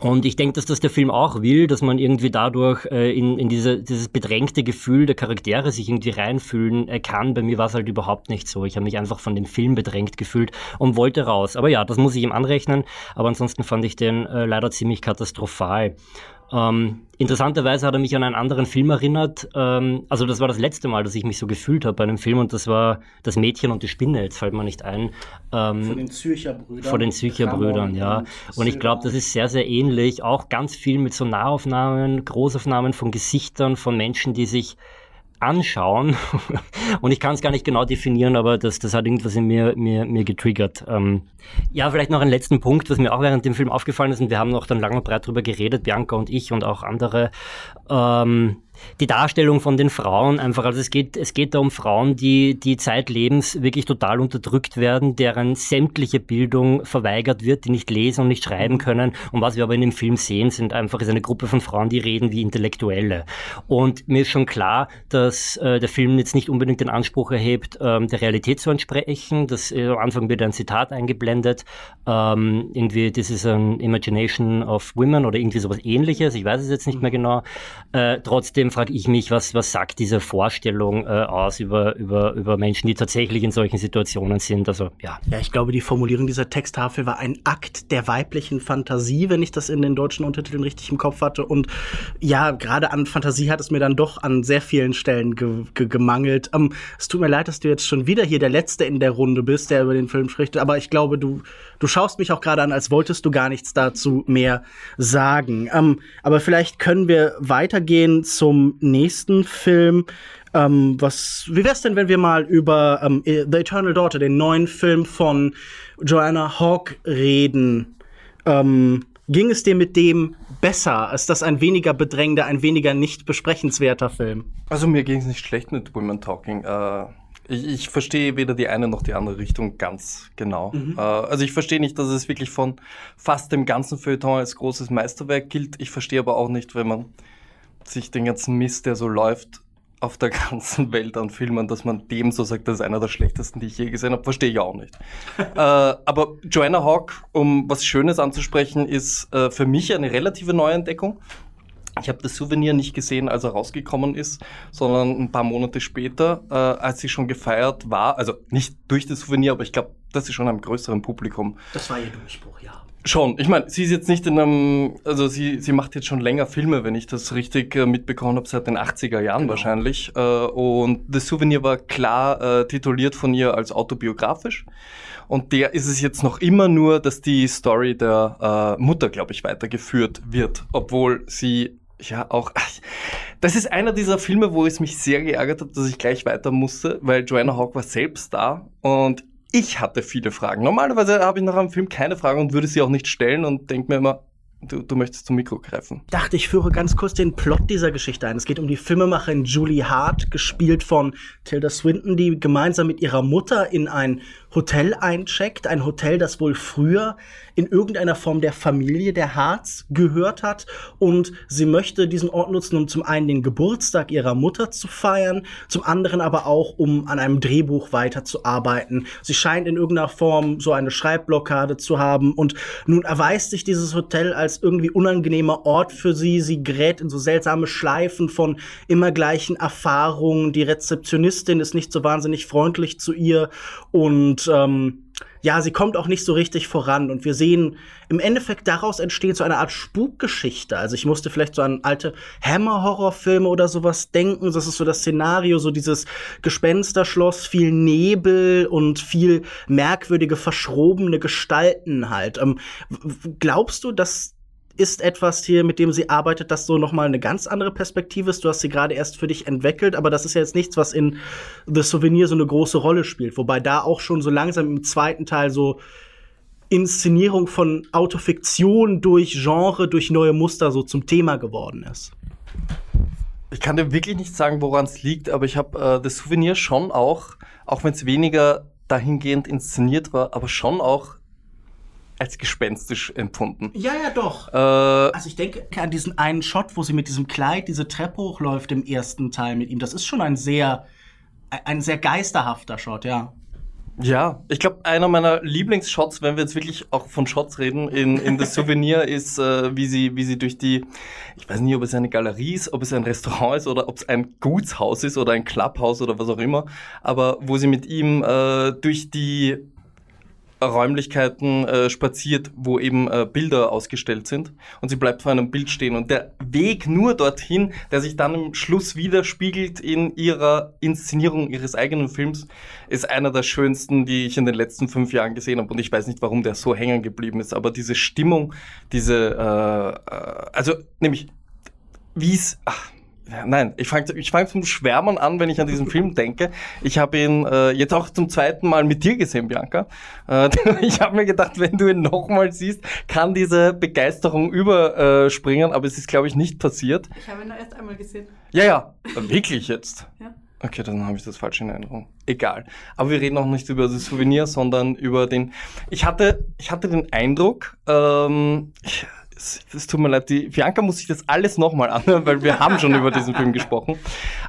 und ich denke, dass das der Film auch will, dass man irgendwie dadurch äh, in, in diese, dieses bedrängte Gefühl der Charaktere sich irgendwie reinfühlen äh, kann. Bei mir war es halt überhaupt nicht so. Ich habe mich einfach von dem Film bedrängt gefühlt und wollte raus. Aber ja, das muss ich ihm anrechnen. Aber ansonsten fand ich den äh, leider ziemlich katastrophal. Ähm, interessanterweise hat er mich an einen anderen Film erinnert. Ähm, also das war das letzte Mal, dass ich mich so gefühlt habe bei einem Film und das war Das Mädchen und die Spinne. Jetzt fällt mir nicht ein. Ähm, von den Zürcher Brüdern. Von den Zürcher Brüdern, ja. Und, und ich glaube, das ist sehr, sehr ähnlich. Auch ganz viel mit so Nahaufnahmen, Großaufnahmen von Gesichtern von Menschen, die sich anschauen. und ich kann es gar nicht genau definieren, aber das, das hat irgendwas in mir, mir, mir getriggert. Ähm, ja, vielleicht noch einen letzten Punkt, was mir auch während dem Film aufgefallen ist, und wir haben noch dann lang und breit drüber geredet, Bianca und ich und auch andere. Ähm, die Darstellung von den Frauen einfach, also es geht, es geht da um Frauen, die, die zeitlebens wirklich total unterdrückt werden, deren sämtliche Bildung verweigert wird, die nicht lesen und nicht schreiben können. Und was wir aber in dem Film sehen, sind einfach, ist eine Gruppe von Frauen, die reden wie Intellektuelle. Und mir ist schon klar, dass äh, der Film jetzt nicht unbedingt den Anspruch erhebt, ähm, der Realität zu entsprechen. Das, äh, am Anfang wird ein Zitat eingeblendet, ähm, irgendwie, this is an imagination of women oder irgendwie sowas ähnliches, ich weiß es jetzt nicht mehr genau. Äh, trotzdem frage ich mich, was, was sagt diese Vorstellung äh, aus über, über, über Menschen, die tatsächlich in solchen Situationen sind? Also, ja. Ja, ich glaube, die Formulierung dieser Texttafel war ein Akt der weiblichen Fantasie, wenn ich das in den deutschen Untertiteln richtig im Kopf hatte. Und ja, gerade an Fantasie hat es mir dann doch an sehr vielen Stellen ge ge gemangelt. Ähm, es tut mir leid, dass du jetzt schon wieder hier der Letzte in der Runde bist, der über den Film spricht, aber ich glaube, du, du schaust mich auch gerade an, als wolltest du gar nichts dazu mehr sagen. Ähm, aber vielleicht können wir weitergehen zum nächsten Film. Ähm, was, wie wär's denn, wenn wir mal über ähm, The Eternal Daughter, den neuen Film von Joanna Hawke, reden? Ähm, ging es dir mit dem besser? Ist das ein weniger bedrängender, ein weniger nicht besprechenswerter Film? Also mir ging es nicht schlecht mit Women Talking. Äh, ich, ich, verstehe weder die eine noch die andere Richtung ganz genau. Mhm. Äh, also ich verstehe nicht, dass es wirklich von fast dem ganzen Feuilleton als großes Meisterwerk gilt. Ich verstehe aber auch nicht, wenn man sich den ganzen Mist, der so läuft, auf der ganzen Welt an Filmen, dass man dem so sagt, das ist einer der schlechtesten, die ich je gesehen habe, verstehe ich auch nicht. äh, aber Joanna Hawk, um was Schönes anzusprechen, ist äh, für mich eine relative Neuentdeckung. Ich habe das Souvenir nicht gesehen, als er rausgekommen ist, sondern ein paar Monate später, äh, als sie schon gefeiert war. Also nicht durch das Souvenir, aber ich glaube, das ist schon einem größeren Publikum. Das war ihr Durchbruch, ja. Schon. Ich meine, sie ist jetzt nicht in einem, also sie, sie macht jetzt schon länger Filme, wenn ich das richtig äh, mitbekommen habe, seit den 80er Jahren genau. wahrscheinlich. Äh, und das Souvenir war klar äh, tituliert von ihr als autobiografisch. Und der ist es jetzt noch immer nur, dass die Story der äh, Mutter, glaube ich, weitergeführt wird, obwohl sie ja auch. Ach, das ist einer dieser Filme, wo es mich sehr geärgert hat, dass ich gleich weiter musste, weil Joanna Hawk war selbst da und ich hatte viele Fragen. Normalerweise habe ich nach einem Film keine Fragen und würde sie auch nicht stellen und denke mir immer, Du, du möchtest zum Mikro greifen. Dachte, ich führe ganz kurz den Plot dieser Geschichte ein. Es geht um die Filmemacherin Julie Hart, gespielt von Tilda Swinton, die gemeinsam mit ihrer Mutter in ein Hotel eincheckt. Ein Hotel, das wohl früher in irgendeiner Form der Familie der Harz gehört hat. Und sie möchte diesen Ort nutzen, um zum einen den Geburtstag ihrer Mutter zu feiern, zum anderen aber auch, um an einem Drehbuch weiterzuarbeiten. Sie scheint in irgendeiner Form so eine Schreibblockade zu haben. Und nun erweist sich dieses Hotel als irgendwie unangenehmer Ort für sie. Sie gerät in so seltsame Schleifen von immer gleichen Erfahrungen. Die Rezeptionistin ist nicht so wahnsinnig freundlich zu ihr und ähm, ja, sie kommt auch nicht so richtig voran. Und wir sehen, im Endeffekt daraus entsteht so eine Art Spukgeschichte. Also ich musste vielleicht so an alte Hammer-Horrorfilme oder sowas denken. Das ist so das Szenario, so dieses Gespensterschloss, viel Nebel und viel merkwürdige, verschrobene Gestalten halt. Ähm, glaubst du, dass ist etwas hier, mit dem sie arbeitet, das so nochmal eine ganz andere Perspektive ist. Du hast sie gerade erst für dich entwickelt, aber das ist ja jetzt nichts, was in The Souvenir so eine große Rolle spielt. Wobei da auch schon so langsam im zweiten Teil so Inszenierung von Autofiktion durch Genre, durch neue Muster so zum Thema geworden ist. ich kann dir wirklich nicht sagen, woran es liegt, aber ich habe äh, das Souvenir schon auch, auch wenn es weniger dahingehend inszeniert war, aber schon auch als gespenstisch empfunden. Ja, ja, doch. Äh, also ich denke an diesen einen Shot, wo sie mit diesem Kleid diese Treppe hochläuft im ersten Teil mit ihm. Das ist schon ein sehr, ein sehr geisterhafter Shot, ja. Ja, ich glaube, einer meiner Lieblingsshots, wenn wir jetzt wirklich auch von Shots reden, in, in das Souvenir ist, äh, wie, sie, wie sie durch die, ich weiß nicht, ob es eine Galerie ist, ob es ein Restaurant ist oder ob es ein Gutshaus ist oder ein Clubhaus oder was auch immer, aber wo sie mit ihm äh, durch die Räumlichkeiten äh, spaziert, wo eben äh, Bilder ausgestellt sind. Und sie bleibt vor einem Bild stehen. Und der Weg nur dorthin, der sich dann im Schluss widerspiegelt in ihrer Inszenierung ihres eigenen Films, ist einer der schönsten, die ich in den letzten fünf Jahren gesehen habe. Und ich weiß nicht, warum der so hängen geblieben ist, aber diese Stimmung, diese, äh, äh also nämlich, wie es, nein, ich fange ich fang zum Schwärmen an, wenn ich an diesen Film denke. Ich habe ihn äh, jetzt auch zum zweiten Mal mit dir gesehen, Bianca. Äh, ich habe mir gedacht, wenn du ihn nochmal siehst, kann diese Begeisterung überspringen, aber es ist, glaube ich, nicht passiert. Ich habe ihn nur erst einmal gesehen. Ja, ja, wirklich jetzt. Ja. Okay, dann habe ich das falsch in Erinnerung. Egal. Aber wir reden auch nicht über das Souvenir, sondern über den. Ich hatte, ich hatte den Eindruck, ähm, ich, es tut mir leid, die Bianca muss sich das alles nochmal anhören, weil wir haben schon über diesen Film gesprochen.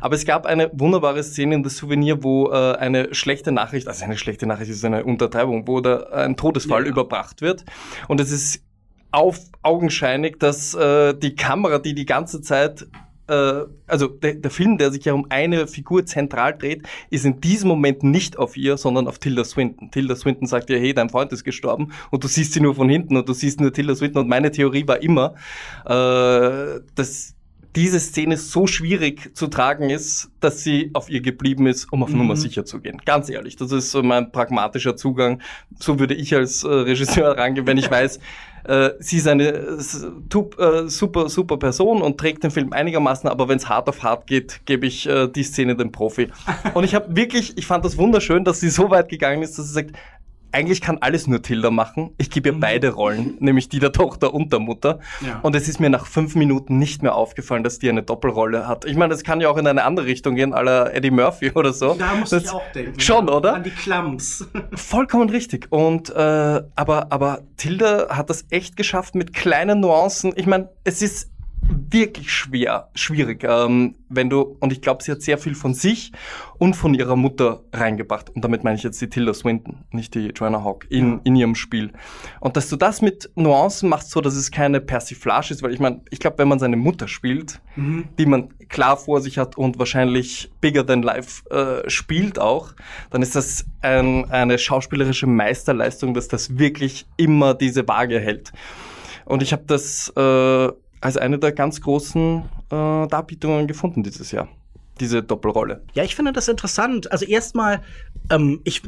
Aber es gab eine wunderbare Szene in das Souvenir, wo äh, eine schlechte Nachricht, also eine schlechte Nachricht ist eine Untertreibung, wo da ein Todesfall ja. überbracht wird. Und es ist auf augenscheinig, dass äh, die Kamera, die die ganze Zeit äh, also der, der, Film, der sich ja um eine Figur zentral dreht, ist in diesem Moment nicht auf ihr, sondern auf Tilda Swinton. Tilda Swinton sagt ja, hey, dein Freund ist gestorben und du siehst sie nur von hinten und du siehst nur Tilda Swinton und meine Theorie war immer, äh, dass diese Szene so schwierig zu tragen ist, dass sie auf ihr geblieben ist, um auf mhm. Nummer sicher zu gehen. Ganz ehrlich, das ist mein pragmatischer Zugang. So würde ich als äh, Regisseur rangehen, wenn ich weiß, äh, sie ist eine äh, super, super Person und trägt den Film einigermaßen, aber wenn es hart auf hart geht, gebe ich äh, die Szene dem Profi. Und ich habe wirklich, ich fand das wunderschön, dass sie so weit gegangen ist, dass sie sagt, eigentlich kann alles nur Tilda machen. Ich gebe ihr mhm. beide Rollen, nämlich die der Tochter und der Mutter. Ja. Und es ist mir nach fünf Minuten nicht mehr aufgefallen, dass die eine Doppelrolle hat. Ich meine, das kann ja auch in eine andere Richtung gehen, aller Eddie Murphy oder so. Da muss das ich auch denken. Schon, oder? An die Klams. Vollkommen richtig. Und äh, aber aber Tilda hat das echt geschafft mit kleinen Nuancen. Ich meine, es ist wirklich schwer, schwierig, ähm, wenn du, und ich glaube, sie hat sehr viel von sich und von ihrer Mutter reingebracht. Und damit meine ich jetzt die Tilda Swinton, nicht die Joanna Hawk, in, in ihrem Spiel. Und dass du das mit Nuancen machst, so dass es keine Persiflage ist, weil ich meine, ich glaube, wenn man seine Mutter spielt, mhm. die man klar vor sich hat und wahrscheinlich bigger than life äh, spielt auch, dann ist das ein, eine schauspielerische Meisterleistung, dass das wirklich immer diese Waage hält. Und ich habe das äh, als eine der ganz großen äh, Darbietungen gefunden dieses Jahr diese Doppelrolle. Ja, ich finde das interessant. Also erstmal, ähm, ich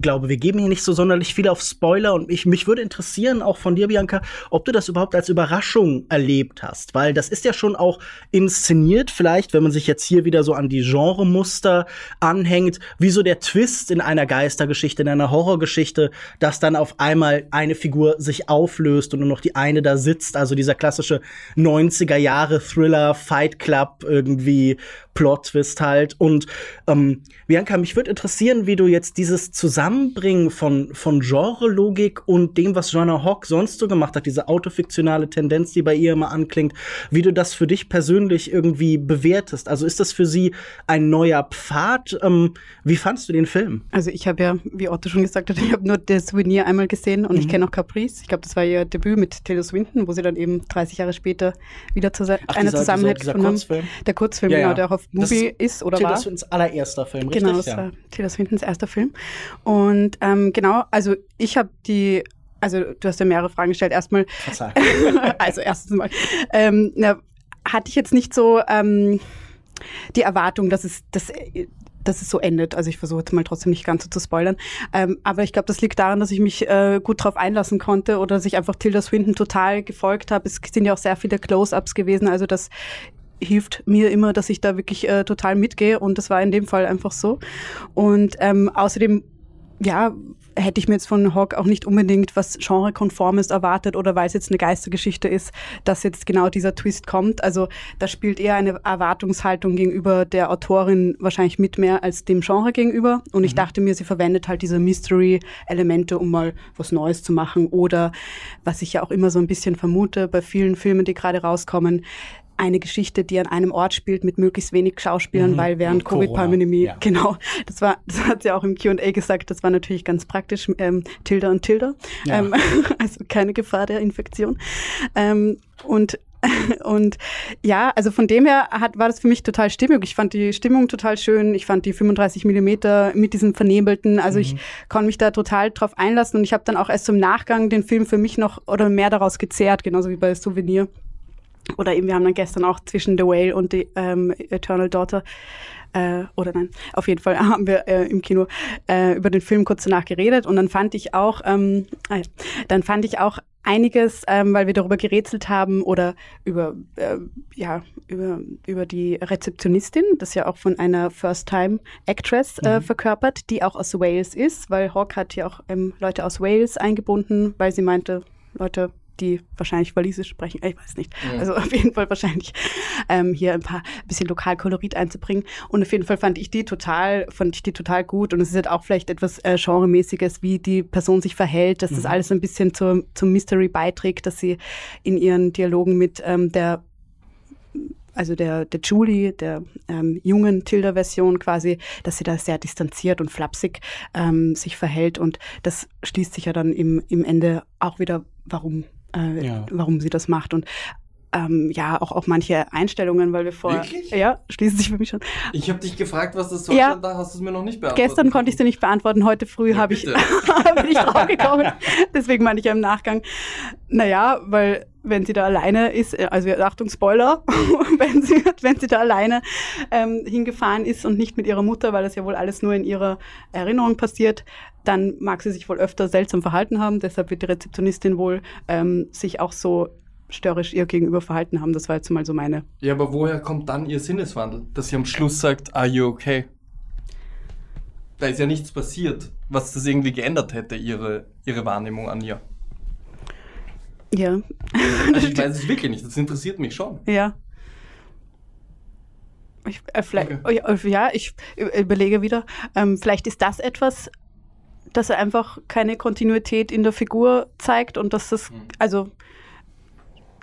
glaube, wir geben hier nicht so sonderlich viel auf Spoiler und ich, mich würde interessieren, auch von dir, Bianca, ob du das überhaupt als Überraschung erlebt hast, weil das ist ja schon auch inszeniert, vielleicht, wenn man sich jetzt hier wieder so an die Genremuster anhängt, wie so der Twist in einer Geistergeschichte, in einer Horrorgeschichte, dass dann auf einmal eine Figur sich auflöst und nur noch die eine da sitzt, also dieser klassische 90er Jahre Thriller, Fight Club irgendwie Plot-Twist halt. Und ähm, Bianca, mich würde interessieren, wie du jetzt dieses Zusammenbringen von, von Genre-Logik und dem, was Joanna Hawk sonst so gemacht hat, diese autofiktionale Tendenz, die bei ihr immer anklingt, wie du das für dich persönlich irgendwie bewertest. Also ist das für sie ein neuer Pfad? Ähm, wie fandst du den Film? Also ich habe ja, wie Otto schon gesagt hat, ich habe nur das Souvenir einmal gesehen und mhm. ich kenne auch Caprice. Ich glaube, das war ihr Debüt mit Taylor Swinton, wo sie dann eben 30 Jahre später wieder zu Ach, einer Zusammenhalt gefunden haben. Der Kurzfilm, ja, ja. genau, der auch auf Movie ist oder Taylor war. Swintons allererster Film, richtig? Genau, das ja. war Taylor Swintons erster Film. Und ähm, genau, also ich habe die also du hast ja mehrere Fragen gestellt. Erstmal, also erstens mal, ähm, na, hatte ich jetzt nicht so ähm, die Erwartung, dass es, dass, dass es so endet. Also ich versuche jetzt mal trotzdem nicht ganz so zu spoilern. Ähm, aber ich glaube, das liegt daran, dass ich mich äh, gut drauf einlassen konnte oder dass ich einfach Tilda Swinton total gefolgt habe. Es sind ja auch sehr viele Close-ups gewesen. Also das hilft mir immer, dass ich da wirklich äh, total mitgehe und das war in dem Fall einfach so. Und ähm, außerdem ja, hätte ich mir jetzt von Hawk auch nicht unbedingt was genrekonformes erwartet oder weil es jetzt eine Geistergeschichte ist, dass jetzt genau dieser Twist kommt. Also da spielt eher eine Erwartungshaltung gegenüber der Autorin wahrscheinlich mit mehr als dem Genre gegenüber. Und ich mhm. dachte mir, sie verwendet halt diese Mystery-Elemente, um mal was Neues zu machen. Oder was ich ja auch immer so ein bisschen vermute bei vielen Filmen, die gerade rauskommen, eine Geschichte, die an einem Ort spielt mit möglichst wenig Schauspielern, mhm. weil während Covid-Pandemie, ja. genau, das war, das hat sie auch im Q&A gesagt, das war natürlich ganz praktisch, ähm, Tilda und Tilda, ja. ähm, also keine Gefahr der Infektion. Ähm, und und ja, also von dem her hat, war das für mich total stimmig. Ich fand die Stimmung total schön. Ich fand die 35 Millimeter mit diesem Vernebelten. Also mhm. ich konnte mich da total drauf einlassen und ich habe dann auch erst zum Nachgang den Film für mich noch oder mehr daraus gezehrt, genauso wie bei Souvenir. Oder eben, wir haben dann gestern auch zwischen The Whale und The ähm, Eternal Daughter äh, oder nein, auf jeden Fall haben wir äh, im Kino äh, über den Film kurz danach geredet und dann fand ich auch, ähm, äh, dann fand ich auch einiges, ähm, weil wir darüber gerätselt haben oder über äh, ja über über die Rezeptionistin, das ja auch von einer First-Time-Actress äh, mhm. verkörpert, die auch aus Wales ist, weil Hawk hat ja auch ähm, Leute aus Wales eingebunden, weil sie meinte, Leute die wahrscheinlich Walisisch sprechen, ich weiß nicht. Ja. Also auf jeden Fall wahrscheinlich ähm, hier ein paar bisschen Lokalkolorit einzubringen. Und auf jeden Fall fand ich die total, fand ich die total gut. Und es ist halt auch vielleicht etwas äh, Genremäßiges, wie die Person sich verhält, dass mhm. das alles ein bisschen zur, zum Mystery beiträgt, dass sie in ihren Dialogen mit ähm, der also der, der Julie, der ähm, jungen Tilda-Version quasi, dass sie da sehr distanziert und flapsig ähm, sich verhält und das schließt sich ja dann im, im Ende auch wieder, warum äh, ja. warum sie das macht. Und ähm, ja, auch, auch manche Einstellungen, weil wir vor. Wirklich? Ja, schließt sich für mich schon. Ich habe dich gefragt, was das soll, ja, da hast du es mir noch nicht beantwortet. Gestern konnte ich sie nicht beantworten, heute früh ja, habe ich, bin ich draufgekommen. Deswegen meine ich ja im Nachgang. Naja, weil wenn sie da alleine ist, äh, also Achtung, Spoiler, wenn sie, wenn sie da alleine ähm, hingefahren ist und nicht mit ihrer Mutter, weil das ja wohl alles nur in ihrer Erinnerung passiert, dann mag sie sich wohl öfter seltsam verhalten haben. Deshalb wird die Rezeptionistin wohl ähm, sich auch so störrisch ihr gegenüber verhalten haben. Das war jetzt mal so meine. Ja, aber woher kommt dann ihr Sinneswandel? Dass sie am Schluss sagt, are you okay? Da ist ja nichts passiert, was das irgendwie geändert hätte, ihre, ihre Wahrnehmung an ihr. Ja. Also ich weiß es wirklich nicht, das interessiert mich schon. Ja. Ich, äh, vielleicht, okay. Äh, ja, ich überlege wieder, ähm, vielleicht ist das etwas, dass er einfach keine Kontinuität in der Figur zeigt und dass das, mhm. also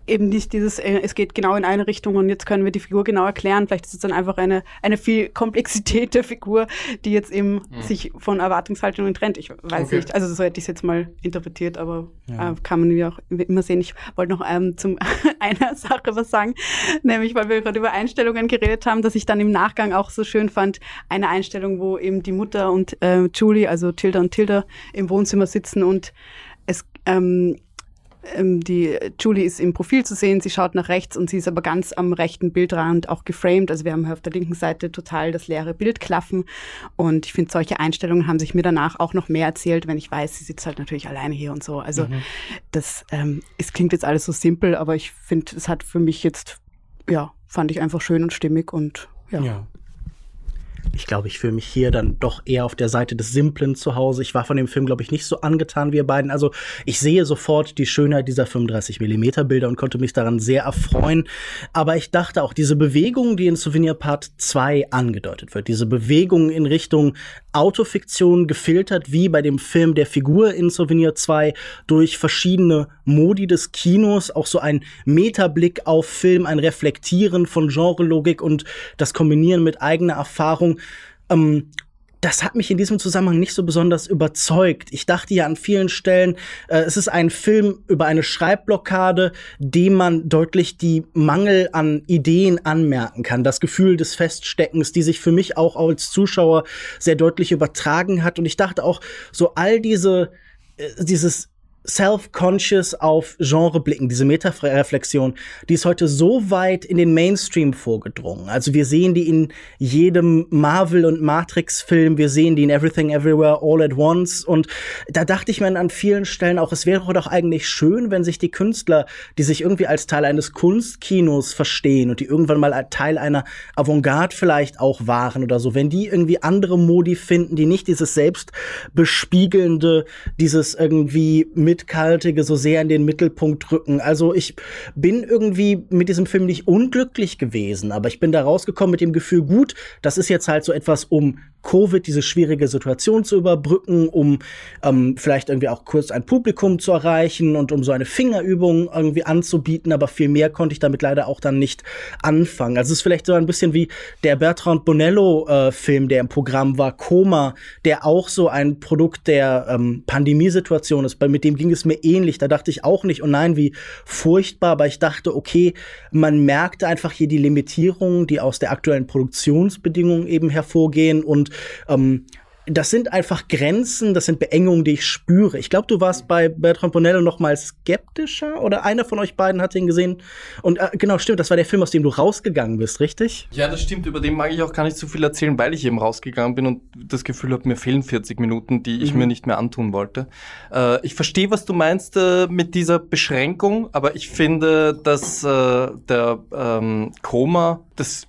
eben nicht dieses, äh, es geht genau in eine Richtung und jetzt können wir die Figur genau erklären. Vielleicht ist es dann einfach eine, eine viel Komplexität der Figur, die jetzt eben mhm. sich von Erwartungshaltungen trennt. Ich weiß okay. nicht, also so hätte ich es jetzt mal interpretiert, aber ja. äh, kann man wie auch immer sehen. Ich wollte noch ähm, zum einer Sache was sagen, nämlich weil wir gerade über Einstellungen geredet haben, dass ich dann im Nachgang auch so schön fand, eine Einstellung, wo eben die Mutter und äh, Julie, also Tilda und Tilda im Wohnzimmer sitzen und es ähm, die Julie ist im Profil zu sehen, sie schaut nach rechts und sie ist aber ganz am rechten Bildrand auch geframed. Also wir haben auf der linken Seite total das leere Bild klaffen. Und ich finde, solche Einstellungen haben sich mir danach auch noch mehr erzählt, wenn ich weiß, sie sitzt halt natürlich alleine hier und so. Also mhm. das, ähm, es klingt jetzt alles so simpel, aber ich finde, es hat für mich jetzt, ja, fand ich einfach schön und stimmig und ja. ja ich glaube, ich fühle mich hier dann doch eher auf der Seite des Simplen zu Hause. Ich war von dem Film, glaube ich, nicht so angetan wie ihr beiden. Also ich sehe sofort die Schönheit dieser 35 Millimeter Bilder und konnte mich daran sehr erfreuen. Aber ich dachte auch, diese Bewegung, die in Souvenir Part 2 angedeutet wird, diese Bewegung in Richtung Autofiktion gefiltert, wie bei dem Film der Figur in Souvenir 2 durch verschiedene Modi des Kinos, auch so ein Metablick auf Film, ein Reflektieren von Genrelogik und das Kombinieren mit eigener Erfahrung ähm, das hat mich in diesem Zusammenhang nicht so besonders überzeugt. Ich dachte ja an vielen Stellen, äh, es ist ein Film über eine Schreibblockade, dem man deutlich die Mangel an Ideen anmerken kann. Das Gefühl des Feststeckens, die sich für mich auch als Zuschauer sehr deutlich übertragen hat. Und ich dachte auch, so all diese, äh, dieses self-conscious auf Genre blicken, diese Meta-Reflexion, die ist heute so weit in den Mainstream vorgedrungen. Also wir sehen die in jedem Marvel- und Matrix-Film, wir sehen die in Everything Everywhere All at Once und da dachte ich mir an vielen Stellen auch, es wäre doch eigentlich schön, wenn sich die Künstler, die sich irgendwie als Teil eines Kunstkinos verstehen und die irgendwann mal Teil einer Avantgarde vielleicht auch waren oder so, wenn die irgendwie andere Modi finden, die nicht dieses selbstbespiegelnde, dieses irgendwie mit Mitkaltige so sehr in den Mittelpunkt rücken. Also ich bin irgendwie mit diesem Film nicht unglücklich gewesen, aber ich bin da rausgekommen mit dem Gefühl, gut, das ist jetzt halt so etwas, um Covid diese schwierige Situation zu überbrücken, um ähm, vielleicht irgendwie auch kurz ein Publikum zu erreichen und um so eine Fingerübung irgendwie anzubieten, aber viel mehr konnte ich damit leider auch dann nicht anfangen. Also es ist vielleicht so ein bisschen wie der Bertrand Bonello-Film, äh, der im Programm war, Koma, der auch so ein Produkt der ähm, Pandemiesituation ist. Mit dem ging es mir ähnlich. Da dachte ich auch nicht, oh nein, wie furchtbar, aber ich dachte, okay, man merkte einfach hier die Limitierungen, die aus der aktuellen Produktionsbedingungen eben hervorgehen und ähm, das sind einfach Grenzen, das sind Beengungen, die ich spüre. Ich glaube, du warst bei Bertrand Bonello noch mal skeptischer oder einer von euch beiden hat ihn gesehen. Und äh, genau, stimmt, das war der Film, aus dem du rausgegangen bist, richtig? Ja, das stimmt. Über den mag ich auch gar nicht so viel erzählen, weil ich eben rausgegangen bin und das Gefühl habe, mir fehlen 40 Minuten, die ich mhm. mir nicht mehr antun wollte. Äh, ich verstehe, was du meinst äh, mit dieser Beschränkung, aber ich finde, dass äh, der ähm, Koma das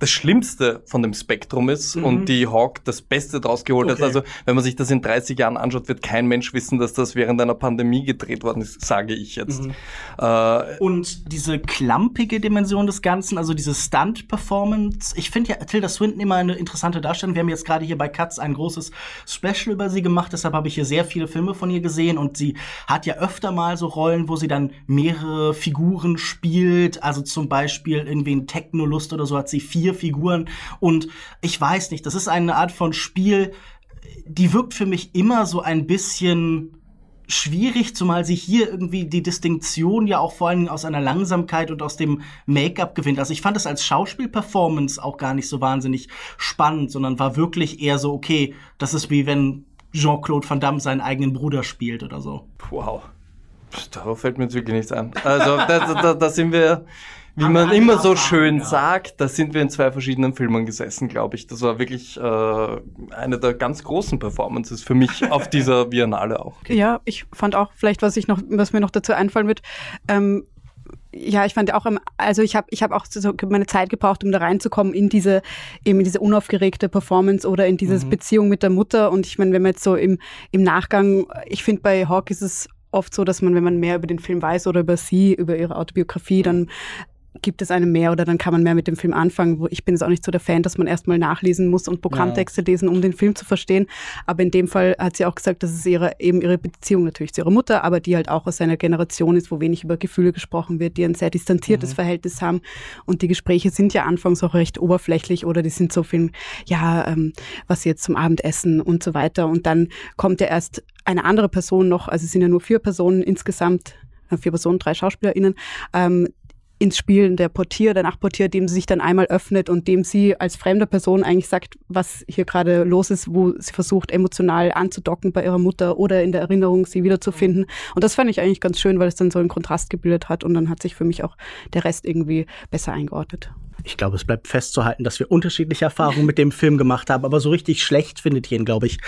das Schlimmste von dem Spektrum ist mhm. und die Hawk das Beste draus geholt okay. hat. Also wenn man sich das in 30 Jahren anschaut, wird kein Mensch wissen, dass das während einer Pandemie gedreht worden ist, sage ich jetzt. Mhm. Äh, und diese klampige Dimension des Ganzen, also diese Stunt-Performance, ich finde ja Tilda Swinton immer eine interessante Darstellung. Wir haben jetzt gerade hier bei Katz ein großes Special über sie gemacht, deshalb habe ich hier sehr viele Filme von ihr gesehen und sie hat ja öfter mal so Rollen, wo sie dann mehrere Figuren spielt, also zum Beispiel irgendwie in Technolust oder so hat sie vier Figuren und ich weiß nicht, das ist eine Art von Spiel, die wirkt für mich immer so ein bisschen schwierig, zumal sie hier irgendwie die Distinktion ja auch vor allen Dingen aus einer Langsamkeit und aus dem Make-up gewinnt. Also ich fand es als Schauspielperformance auch gar nicht so wahnsinnig spannend, sondern war wirklich eher so, okay, das ist wie wenn Jean-Claude Van Damme seinen eigenen Bruder spielt oder so. Wow. Darauf fällt mir jetzt wirklich nichts ein. Also da, da, da sind wir wie man immer so schön ja. sagt, da sind wir in zwei verschiedenen Filmen gesessen, glaube ich. Das war wirklich äh, eine der ganz großen Performances für mich auf dieser Biennale auch. Ja, ich fand auch vielleicht, was ich noch, was mir noch dazu einfallen wird, ähm, ja, ich fand auch, also ich habe ich hab auch so meine Zeit gebraucht, um da reinzukommen in diese eben in diese unaufgeregte Performance oder in diese mhm. Beziehung mit der Mutter. Und ich meine, wenn man jetzt so im, im Nachgang, ich finde bei Hawk ist es oft so, dass man, wenn man mehr über den Film weiß oder über sie, über ihre Autobiografie, dann gibt es einem mehr oder dann kann man mehr mit dem Film anfangen. Wo ich bin jetzt auch nicht so der Fan, dass man erstmal nachlesen muss und Programmtexte ja. lesen, um den Film zu verstehen. Aber in dem Fall hat sie auch gesagt, dass es ihre, eben ihre Beziehung natürlich zu ihrer Mutter, aber die halt auch aus einer Generation ist, wo wenig über Gefühle gesprochen wird, die ein sehr distanziertes mhm. Verhältnis haben. Und die Gespräche sind ja anfangs auch recht oberflächlich oder die sind so viel, ja, ähm, was sie jetzt zum Abendessen und so weiter. Und dann kommt ja erst eine andere Person noch, also es sind ja nur vier Personen insgesamt, äh, vier Personen, drei SchauspielerInnen, ähm, ins Spiel der Portier, der Nachtportier, dem sie sich dann einmal öffnet und dem sie als fremde Person eigentlich sagt, was hier gerade los ist, wo sie versucht, emotional anzudocken bei ihrer Mutter oder in der Erinnerung sie wiederzufinden. Und das fand ich eigentlich ganz schön, weil es dann so einen Kontrast gebildet hat und dann hat sich für mich auch der Rest irgendwie besser eingeordnet. Ich glaube, es bleibt festzuhalten, dass wir unterschiedliche Erfahrungen mit dem Film gemacht haben, aber so richtig schlecht findet ihn, glaube ich,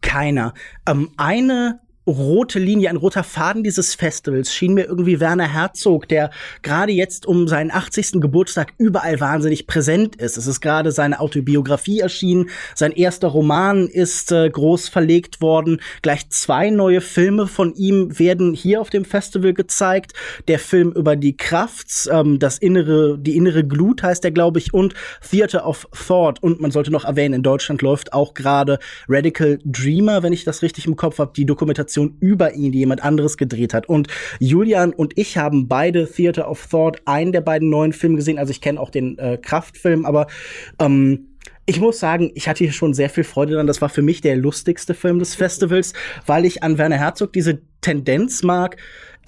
keiner. Ähm, eine rote Linie, ein roter Faden dieses Festivals schien mir irgendwie Werner Herzog, der gerade jetzt um seinen 80. Geburtstag überall wahnsinnig präsent ist. Es ist gerade seine Autobiografie erschienen, sein erster Roman ist äh, groß verlegt worden, gleich zwei neue Filme von ihm werden hier auf dem Festival gezeigt. Der Film über die Kraft, ähm, das innere, die innere Glut heißt er, glaube ich, und Theater of Thought. Und man sollte noch erwähnen, in Deutschland läuft auch gerade Radical Dreamer, wenn ich das richtig im Kopf habe, die Dokumentation Produktion über ihn, die jemand anderes gedreht hat. Und Julian und ich haben beide Theater of Thought, einen der beiden neuen Filme gesehen. Also ich kenne auch den äh, Kraftfilm, aber ähm, ich muss sagen, ich hatte hier schon sehr viel Freude dran. Das war für mich der lustigste Film des Festivals, weil ich an Werner Herzog diese Tendenz mag,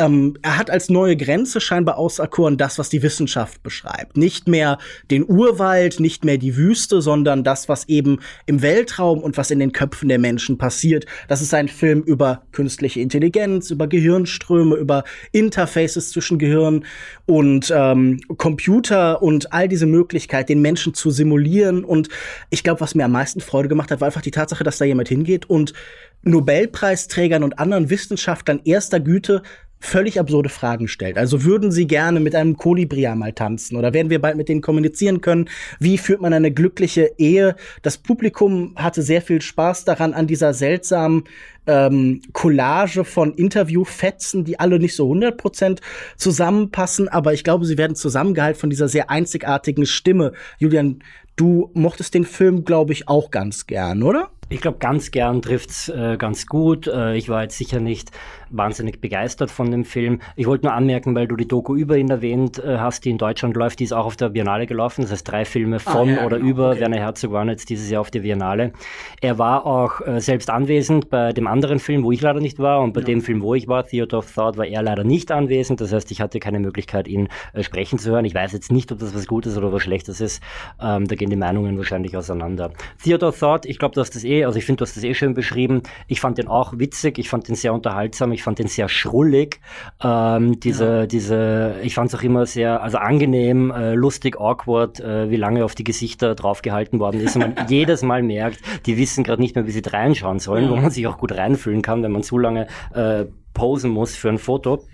ähm, er hat als neue Grenze scheinbar auserkoren das, was die Wissenschaft beschreibt. Nicht mehr den Urwald, nicht mehr die Wüste, sondern das, was eben im Weltraum und was in den Köpfen der Menschen passiert. Das ist ein Film über künstliche Intelligenz, über Gehirnströme, über Interfaces zwischen Gehirn und ähm, Computer und all diese Möglichkeit, den Menschen zu simulieren. Und ich glaube, was mir am meisten Freude gemacht hat, war einfach die Tatsache, dass da jemand hingeht und Nobelpreisträgern und anderen Wissenschaftlern erster Güte völlig absurde Fragen stellt. Also würden Sie gerne mit einem Kolibri mal tanzen oder werden wir bald mit denen kommunizieren können? Wie führt man eine glückliche Ehe? Das Publikum hatte sehr viel Spaß daran an dieser seltsamen ähm, Collage von Interviewfetzen, die alle nicht so 100% zusammenpassen, aber ich glaube, sie werden zusammengehalten von dieser sehr einzigartigen Stimme. Julian, du mochtest den Film, glaube ich, auch ganz gern, oder? Ich glaube, ganz gern trifft's äh, ganz gut. Äh, ich war jetzt sicher nicht wahnsinnig begeistert von dem Film. Ich wollte nur anmerken, weil du die Doku über ihn erwähnt äh, hast, die in Deutschland läuft, die ist auch auf der Biennale gelaufen. Das heißt, drei Filme ah, von ah, ja, oder genau, über okay. Werner Herzog waren jetzt dieses Jahr auf der Biennale. Er war auch äh, selbst anwesend bei dem anderen Film, wo ich leider nicht war, und bei ja. dem Film, wo ich war, Theater of Thought, war er leider nicht anwesend. Das heißt, ich hatte keine Möglichkeit, ihn äh, sprechen zu hören. Ich weiß jetzt nicht, ob das was Gutes oder was Schlechtes ist. Ähm, da gehen die Meinungen wahrscheinlich auseinander. Theater of Thought, ich glaube, du hast das eh, also ich finde, du hast das eh schön beschrieben. Ich fand den auch witzig, ich fand den sehr unterhaltsam, ich fand den sehr schrullig. Ähm, diese, ja. diese, ich fand es auch immer sehr, also angenehm, äh, lustig, awkward, äh, wie lange auf die Gesichter draufgehalten worden ist. Und man jedes Mal merkt, die wissen gerade nicht mehr, wie sie reinschauen sollen, ja. wo man sich auch gut reinfühlen kann, wenn man zu lange äh, posen muss für ein Foto.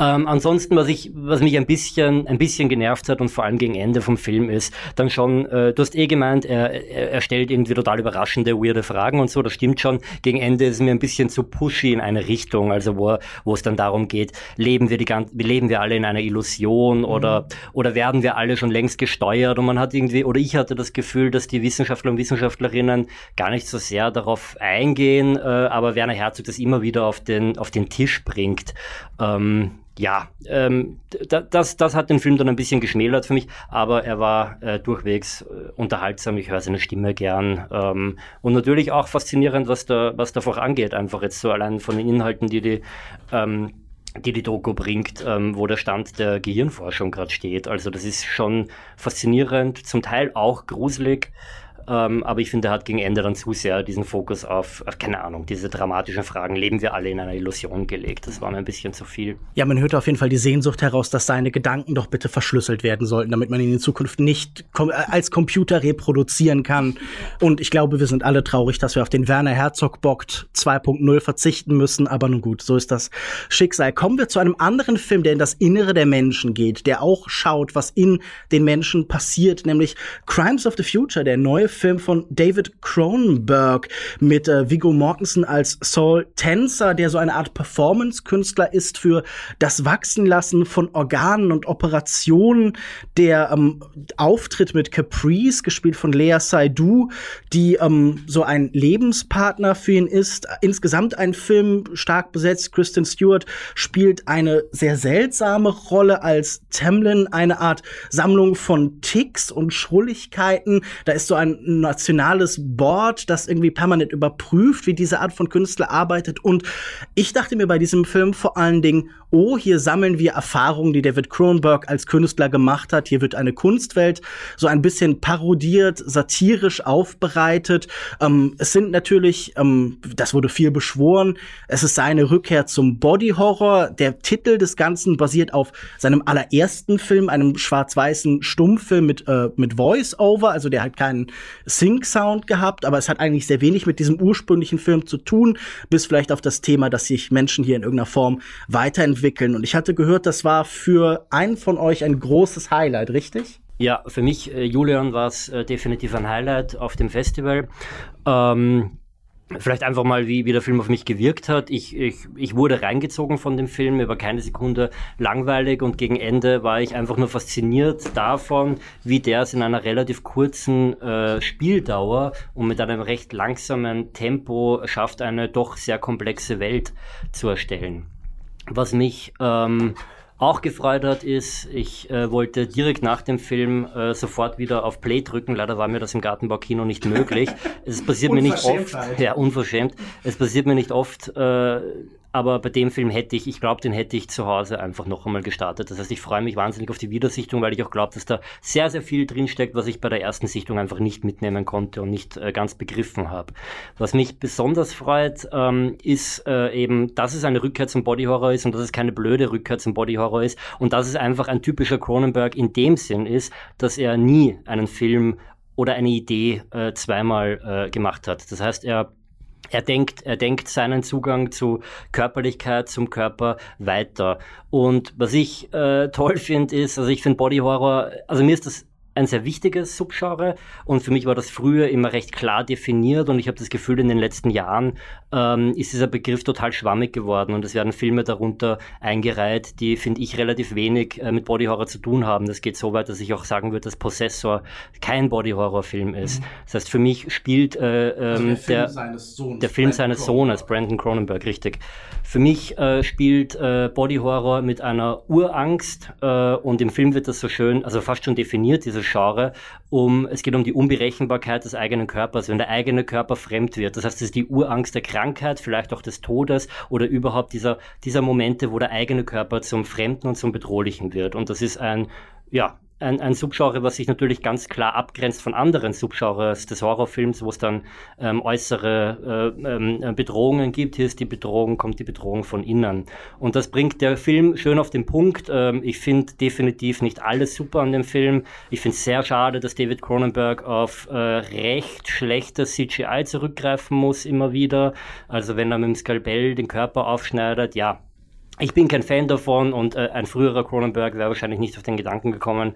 Ähm, ansonsten, was ich, was mich ein bisschen, ein bisschen genervt hat und vor allem gegen Ende vom Film ist, dann schon, äh, du hast eh gemeint, er, er stellt irgendwie total überraschende, weirde Fragen und so, das stimmt schon. Gegen Ende ist es mir ein bisschen zu pushy in eine Richtung, also wo, wo es dann darum geht, leben wir die ganze, leben wir alle in einer Illusion oder, mhm. oder werden wir alle schon längst gesteuert und man hat irgendwie, oder ich hatte das Gefühl, dass die Wissenschaftler und Wissenschaftlerinnen gar nicht so sehr darauf eingehen, äh, aber Werner Herzog das immer wieder auf den, auf den Tisch bringt. Ähm, ähm, ja, ähm, das, das hat den Film dann ein bisschen geschmälert für mich, aber er war äh, durchwegs äh, unterhaltsam. Ich höre seine Stimme gern ähm, und natürlich auch faszinierend, was da, was da vorangeht. Einfach jetzt so allein von den Inhalten, die die ähm, die die Doku bringt, ähm, wo der Stand der Gehirnforschung gerade steht. Also das ist schon faszinierend, zum Teil auch gruselig. Ähm, aber ich finde, er hat gegen Ende dann zu sehr diesen Fokus auf, auf, keine Ahnung, diese dramatischen Fragen, leben wir alle in einer Illusion gelegt. Das war mir ein bisschen zu viel. Ja, man hört auf jeden Fall die Sehnsucht heraus, dass seine Gedanken doch bitte verschlüsselt werden sollten, damit man ihn in Zukunft nicht äh, als Computer reproduzieren kann. Und ich glaube, wir sind alle traurig, dass wir auf den Werner Herzog Bockt 2.0 verzichten müssen. Aber nun gut, so ist das Schicksal. Kommen wir zu einem anderen Film, der in das Innere der Menschen geht, der auch schaut, was in den Menschen passiert, nämlich Crimes of the Future, der neue Film von David Cronenberg mit äh, Viggo Mortensen als Saul Tänzer, der so eine Art Performance-Künstler ist für das Wachsenlassen von Organen und Operationen. Der ähm, Auftritt mit Caprice, gespielt von Lea Seydoux, die ähm, so ein Lebenspartner für ihn ist. Insgesamt ein Film stark besetzt. Kristen Stewart spielt eine sehr seltsame Rolle als Tamlin, eine Art Sammlung von Ticks und Schrulligkeiten. Da ist so ein nationales Board, das irgendwie permanent überprüft, wie diese Art von Künstler arbeitet. Und ich dachte mir bei diesem Film vor allen Dingen, oh, hier sammeln wir Erfahrungen, die David Cronenberg als Künstler gemacht hat. Hier wird eine Kunstwelt so ein bisschen parodiert, satirisch aufbereitet. Ähm, es sind natürlich, ähm, das wurde viel beschworen, es ist seine Rückkehr zum Body Horror. Der Titel des Ganzen basiert auf seinem allerersten Film, einem schwarz-weißen Stummfilm mit, äh, mit Voice-Over, also der hat keinen Sync-Sound gehabt, aber es hat eigentlich sehr wenig mit diesem ursprünglichen Film zu tun, bis vielleicht auf das Thema, dass sich Menschen hier in irgendeiner Form weiterentwickeln. Und ich hatte gehört, das war für einen von euch ein großes Highlight, richtig? Ja, für mich, äh, Julian, war es äh, definitiv ein Highlight auf dem Festival. Ähm, Vielleicht einfach mal, wie, wie der Film auf mich gewirkt hat. Ich, ich, ich wurde reingezogen von dem Film, über keine Sekunde langweilig und gegen Ende war ich einfach nur fasziniert davon, wie der es in einer relativ kurzen äh, Spieldauer und mit einem recht langsamen Tempo schafft, eine doch sehr komplexe Welt zu erstellen. Was mich ähm, auch gefreut hat, ist, ich äh, wollte direkt nach dem Film äh, sofort wieder auf Play drücken. Leider war mir das im Gartenbaukino nicht möglich. Es passiert mir nicht oft. Ja, unverschämt. Es passiert mir nicht oft. Äh, aber bei dem Film hätte ich, ich glaube, den hätte ich zu Hause einfach noch einmal gestartet. Das heißt, ich freue mich wahnsinnig auf die Wiedersichtung, weil ich auch glaube, dass da sehr, sehr viel drinsteckt, was ich bei der ersten Sichtung einfach nicht mitnehmen konnte und nicht äh, ganz begriffen habe. Was mich besonders freut, ähm, ist äh, eben, dass es eine Rückkehr zum Body Horror ist und dass es keine blöde Rückkehr zum Body Horror ist und dass es einfach ein typischer Cronenberg in dem Sinn ist, dass er nie einen Film oder eine Idee äh, zweimal äh, gemacht hat. Das heißt, er er denkt, er denkt seinen Zugang zu Körperlichkeit, zum Körper weiter. Und was ich äh, toll finde, ist, also ich finde Body Horror, also mir ist das ein sehr wichtiges Subgenre und für mich war das früher immer recht klar definiert und ich habe das Gefühl, in den letzten Jahren ähm, ist dieser Begriff total schwammig geworden und es werden Filme darunter eingereiht, die, finde ich, relativ wenig äh, mit Body Horror zu tun haben. Das geht so weit, dass ich auch sagen würde, dass Possessor kein Body Horror Film ist. Mhm. Das heißt, für mich spielt äh, ähm, also der, Film der, Sohnes, der Film seines Sohnes, Brandon Cronenberg, richtig. Für mich äh, spielt äh, Body Horror mit einer Urangst äh, und im Film wird das so schön, also fast schon definiert, dieses Genre, um, es geht um die Unberechenbarkeit des eigenen Körpers, wenn der eigene Körper fremd wird. Das heißt, es ist die Urangst der Krankheit, vielleicht auch des Todes oder überhaupt dieser, dieser Momente, wo der eigene Körper zum Fremden und zum Bedrohlichen wird. Und das ist ein, ja, ein, ein Subgenre, was sich natürlich ganz klar abgrenzt von anderen Subgenres des Horrorfilms, wo es dann ähm, äußere äh, ähm, Bedrohungen gibt. Hier ist die Bedrohung, kommt die Bedrohung von innen. Und das bringt der Film schön auf den Punkt. Ähm, ich finde definitiv nicht alles super an dem Film. Ich finde es sehr schade, dass David Cronenberg auf äh, recht schlechtes CGI zurückgreifen muss immer wieder. Also wenn er mit dem Skalpell den Körper aufschneidet, ja, ich bin kein Fan davon und äh, ein früherer Cronenberg wäre wahrscheinlich nicht auf den Gedanken gekommen.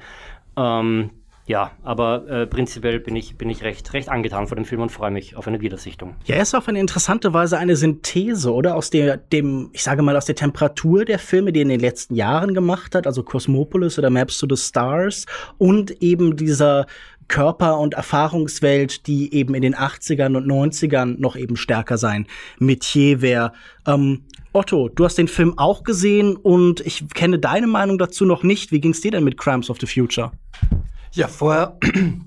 Ähm, ja, aber äh, prinzipiell bin ich, bin ich recht, recht angetan von dem Film und freue mich auf eine Wiedersichtung. Ja, er ist auf eine interessante Weise eine Synthese, oder? Aus der, dem, ich sage mal, aus der Temperatur der Filme, die er in den letzten Jahren gemacht hat, also Cosmopolis oder Maps to the Stars und eben dieser Körper- und Erfahrungswelt, die eben in den 80ern und 90ern noch eben stärker sein Metier wäre. Ähm, Otto, du hast den Film auch gesehen und ich kenne deine Meinung dazu noch nicht. Wie ging es dir denn mit Crimes of the Future? Ja, vorher,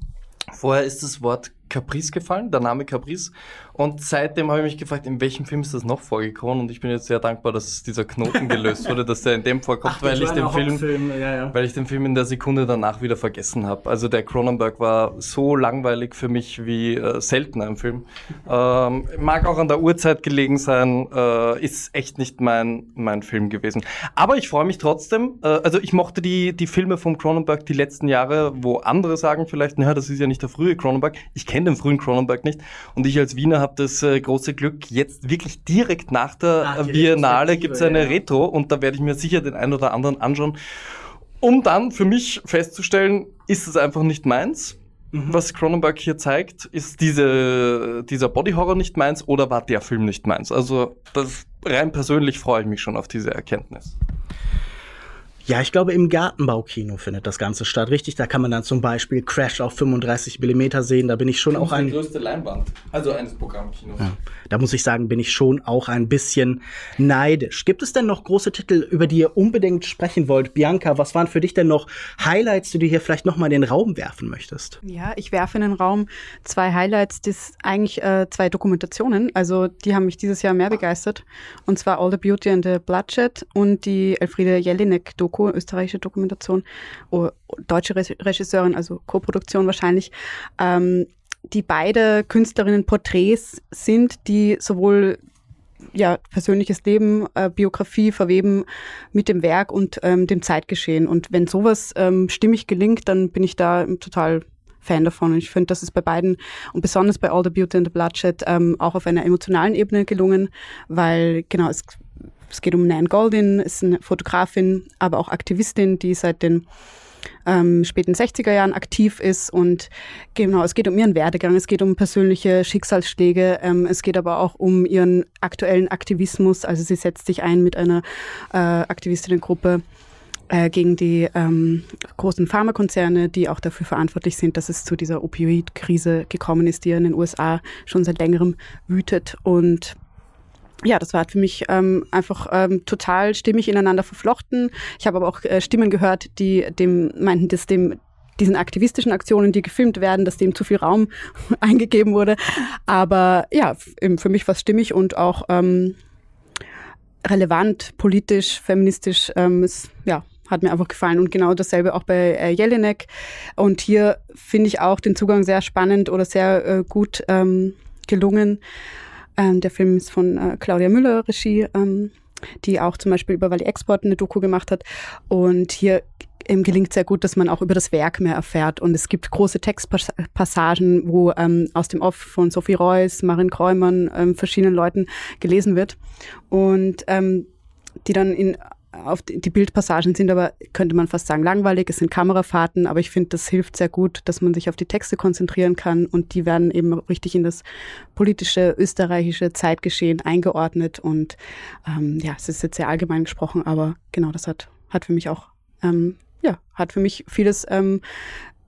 vorher ist das Wort Caprice gefallen, der Name Caprice. Und seitdem habe ich mich gefragt, in welchem Film ist das noch vorgekommen? Und ich bin jetzt sehr dankbar, dass dieser Knoten gelöst wurde, dass der in dem vorkommt, Ach, weil ich den Film, ja, ja. weil ich den Film in der Sekunde danach wieder vergessen habe. Also der Cronenberg war so langweilig für mich wie äh, selten ein Film. Ähm, mag auch an der Uhrzeit gelegen sein, äh, ist echt nicht mein mein Film gewesen. Aber ich freue mich trotzdem. Äh, also ich mochte die die Filme vom Cronenberg die letzten Jahre, wo andere sagen vielleicht, naja, das ist ja nicht der frühe Cronenberg. Ich kenne den frühen Cronenberg nicht und ich als Wiener habe das äh, große Glück, jetzt wirklich direkt nach der Ach, Biennale gibt es eine ja. Retro und da werde ich mir sicher den einen oder anderen anschauen, um dann für mich festzustellen, ist es einfach nicht meins. Mhm. Was Cronenberg hier zeigt, ist diese, dieser Body Horror nicht meins oder war der Film nicht meins? Also das, rein persönlich freue ich mich schon auf diese Erkenntnis. Ja, ich glaube, im Gartenbaukino findet das Ganze statt. Richtig, da kann man dann zum Beispiel Crash auf 35 mm sehen. Da bin ich schon auch ein. Die größte Leinwand, also eines Programmkinos. Ja, da muss ich sagen, bin ich schon auch ein bisschen neidisch. Gibt es denn noch große Titel, über die ihr unbedingt sprechen wollt? Bianca, was waren für dich denn noch Highlights, die du hier vielleicht nochmal in den Raum werfen möchtest? Ja, ich werfe in den Raum zwei Highlights, das eigentlich äh, zwei Dokumentationen. Also die haben mich dieses Jahr mehr begeistert. Und zwar All the Beauty and the Bloodshed und die Elfriede Jelinek-Doku Doku, österreichische Dokumentation, oh, deutsche Regisseurin, also Co-Produktion wahrscheinlich, ähm, die beide Künstlerinnen Porträts sind, die sowohl ja, persönliches Leben, äh, Biografie verweben mit dem Werk und ähm, dem Zeitgeschehen. Und wenn sowas ähm, stimmig gelingt, dann bin ich da total Fan davon. Und ich finde, das ist bei beiden und besonders bei All the Beauty and the Bloodshed ähm, auch auf einer emotionalen Ebene gelungen, weil genau, es es geht um Nan Goldin, ist eine Fotografin, aber auch Aktivistin, die seit den ähm, späten 60er Jahren aktiv ist. Und genau, es geht um ihren Werdegang, es geht um persönliche Schicksalsschläge, ähm, es geht aber auch um ihren aktuellen Aktivismus, also sie setzt sich ein mit einer äh, Aktivistinnengruppe äh, gegen die ähm, großen Pharmakonzerne, die auch dafür verantwortlich sind, dass es zu dieser Opioid-Krise gekommen ist, die in den USA schon seit längerem wütet. Und ja, das war für mich ähm, einfach ähm, total stimmig ineinander verflochten. Ich habe aber auch äh, Stimmen gehört, die dem meinten, dass dem diesen aktivistischen Aktionen, die gefilmt werden, dass dem zu viel Raum eingegeben wurde. Aber ja, für mich war es stimmig und auch ähm, relevant, politisch, feministisch. Ähm, ist, ja, hat mir einfach gefallen. Und genau dasselbe auch bei äh, Jelinek. Und hier finde ich auch den Zugang sehr spannend oder sehr äh, gut ähm, gelungen. Ähm, der Film ist von äh, Claudia Müller, Regie, ähm, die auch zum Beispiel über Valley Export eine Doku gemacht hat. Und hier ähm, gelingt sehr gut, dass man auch über das Werk mehr erfährt. Und es gibt große Textpassagen, wo ähm, aus dem Off von Sophie Reuss, Marin Kräumann, ähm, verschiedenen Leuten gelesen wird. Und ähm, die dann in auf die, die Bildpassagen sind aber, könnte man fast sagen, langweilig. Es sind Kamerafahrten, aber ich finde, das hilft sehr gut, dass man sich auf die Texte konzentrieren kann und die werden eben richtig in das politische österreichische Zeitgeschehen eingeordnet. Und ähm, ja, es ist jetzt sehr allgemein gesprochen, aber genau, das hat, hat für mich auch, ähm, ja, hat für mich vieles ähm,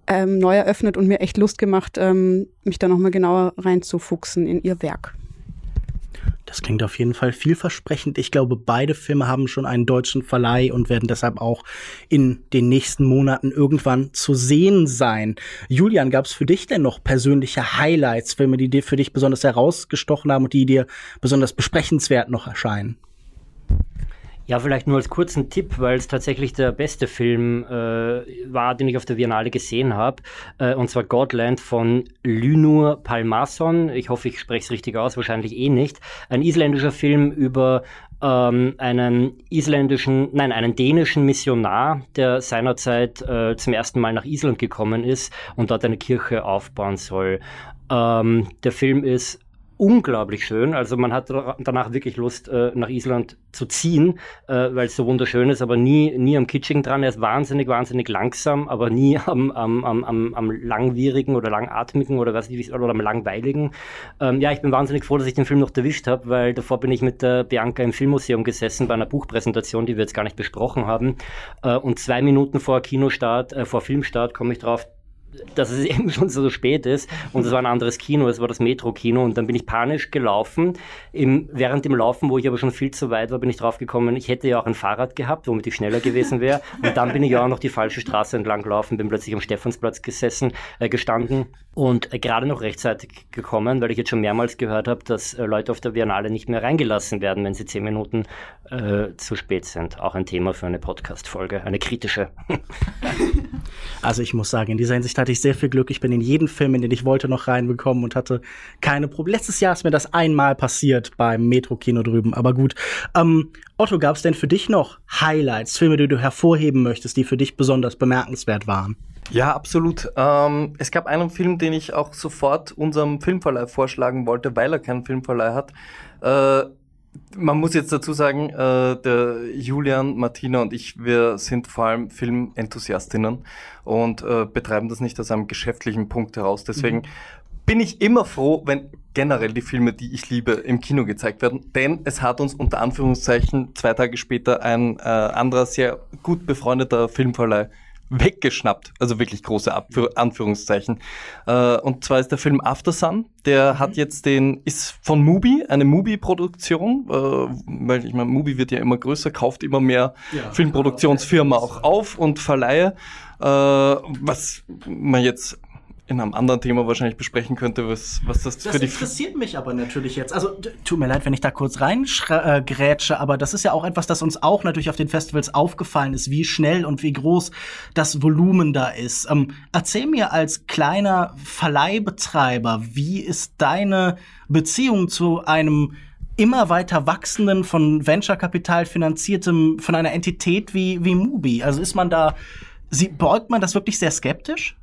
ähm, neu eröffnet und mir echt Lust gemacht, ähm, mich da nochmal genauer reinzufuchsen in ihr Werk. Das klingt auf jeden Fall vielversprechend. Ich glaube, beide Filme haben schon einen deutschen Verleih und werden deshalb auch in den nächsten Monaten irgendwann zu sehen sein. Julian, gab es für dich denn noch persönliche Highlights, Filme, die dir für dich besonders herausgestochen haben und die dir besonders besprechenswert noch erscheinen? Ja, vielleicht nur als kurzen Tipp, weil es tatsächlich der beste Film äh, war, den ich auf der Biennale gesehen habe. Äh, und zwar Godland von Lynur Palmason. Ich hoffe, ich spreche es richtig aus, wahrscheinlich eh nicht. Ein isländischer Film über ähm, einen isländischen, nein, einen dänischen Missionar, der seinerzeit äh, zum ersten Mal nach Island gekommen ist und dort eine Kirche aufbauen soll. Ähm, der Film ist unglaublich schön. Also man hat danach wirklich Lust, äh, nach Island zu ziehen, äh, weil es so wunderschön ist, aber nie, nie am Kitsching dran. Er ist wahnsinnig, wahnsinnig langsam, aber nie am, am, am, am langwierigen oder langatmigen oder was ich, oder am langweiligen. Ähm, ja, ich bin wahnsinnig froh, dass ich den Film noch erwischt habe, weil davor bin ich mit der Bianca im Filmmuseum gesessen bei einer Buchpräsentation, die wir jetzt gar nicht besprochen haben. Äh, und zwei Minuten vor Kinostart, vor Filmstart komme ich drauf, dass es eben schon so spät ist und es war ein anderes Kino, es war das Metro-Kino und dann bin ich panisch gelaufen. Im, während dem Laufen, wo ich aber schon viel zu weit war, bin ich draufgekommen, ich hätte ja auch ein Fahrrad gehabt, womit ich schneller gewesen wäre und dann bin ich ja auch noch die falsche Straße entlang gelaufen, bin plötzlich am Stephansplatz gesessen, äh, gestanden und äh, gerade noch rechtzeitig gekommen, weil ich jetzt schon mehrmals gehört habe, dass äh, Leute auf der Biennale nicht mehr reingelassen werden, wenn sie zehn Minuten äh, zu spät sind. Auch ein Thema für eine Podcast-Folge, eine kritische. also ich muss sagen, in dieser Hinsicht hatte ich sehr viel Glück. Ich bin in jeden Film, in den ich wollte, noch reinbekommen und hatte keine Probleme. Letztes Jahr ist mir das einmal passiert beim Metro-Kino drüben, aber gut. Ähm, Otto, gab es denn für dich noch Highlights, Filme, die du hervorheben möchtest, die für dich besonders bemerkenswert waren? Ja, absolut. Ähm, es gab einen Film, den ich auch sofort unserem Filmverleih vorschlagen wollte, weil er keinen Filmverleih hat. Äh, man muss jetzt dazu sagen, äh, der Julian, Martina und ich, wir sind vor allem Filmenthusiastinnen und äh, betreiben das nicht aus einem geschäftlichen Punkt heraus. Deswegen mhm. bin ich immer froh, wenn generell die Filme, die ich liebe, im Kino gezeigt werden. Denn es hat uns unter Anführungszeichen zwei Tage später ein äh, anderer sehr gut befreundeter Filmverleih weggeschnappt. Also wirklich große Ab Anführungszeichen. Äh, und zwar ist der Film After Sun. Der mhm. hat jetzt den, ist von Mubi, eine Mubi-Produktion, äh, weil ich meine, Mubi wird ja immer größer, kauft immer mehr ja, Filmproduktionsfirmen auch auf und Verleihe. Äh, was man jetzt in einem anderen Thema wahrscheinlich besprechen könnte, was, was das, das für die. Das interessiert mich aber natürlich jetzt. Also, tut mir leid, wenn ich da kurz reingrätsche, äh, aber das ist ja auch etwas, das uns auch natürlich auf den Festivals aufgefallen ist, wie schnell und wie groß das Volumen da ist. Ähm, erzähl mir als kleiner Verleihbetreiber, wie ist deine Beziehung zu einem immer weiter wachsenden, von Venture-Kapital finanziertem, von einer Entität wie, wie Mubi? Also ist man da, sie, beugt man das wirklich sehr skeptisch?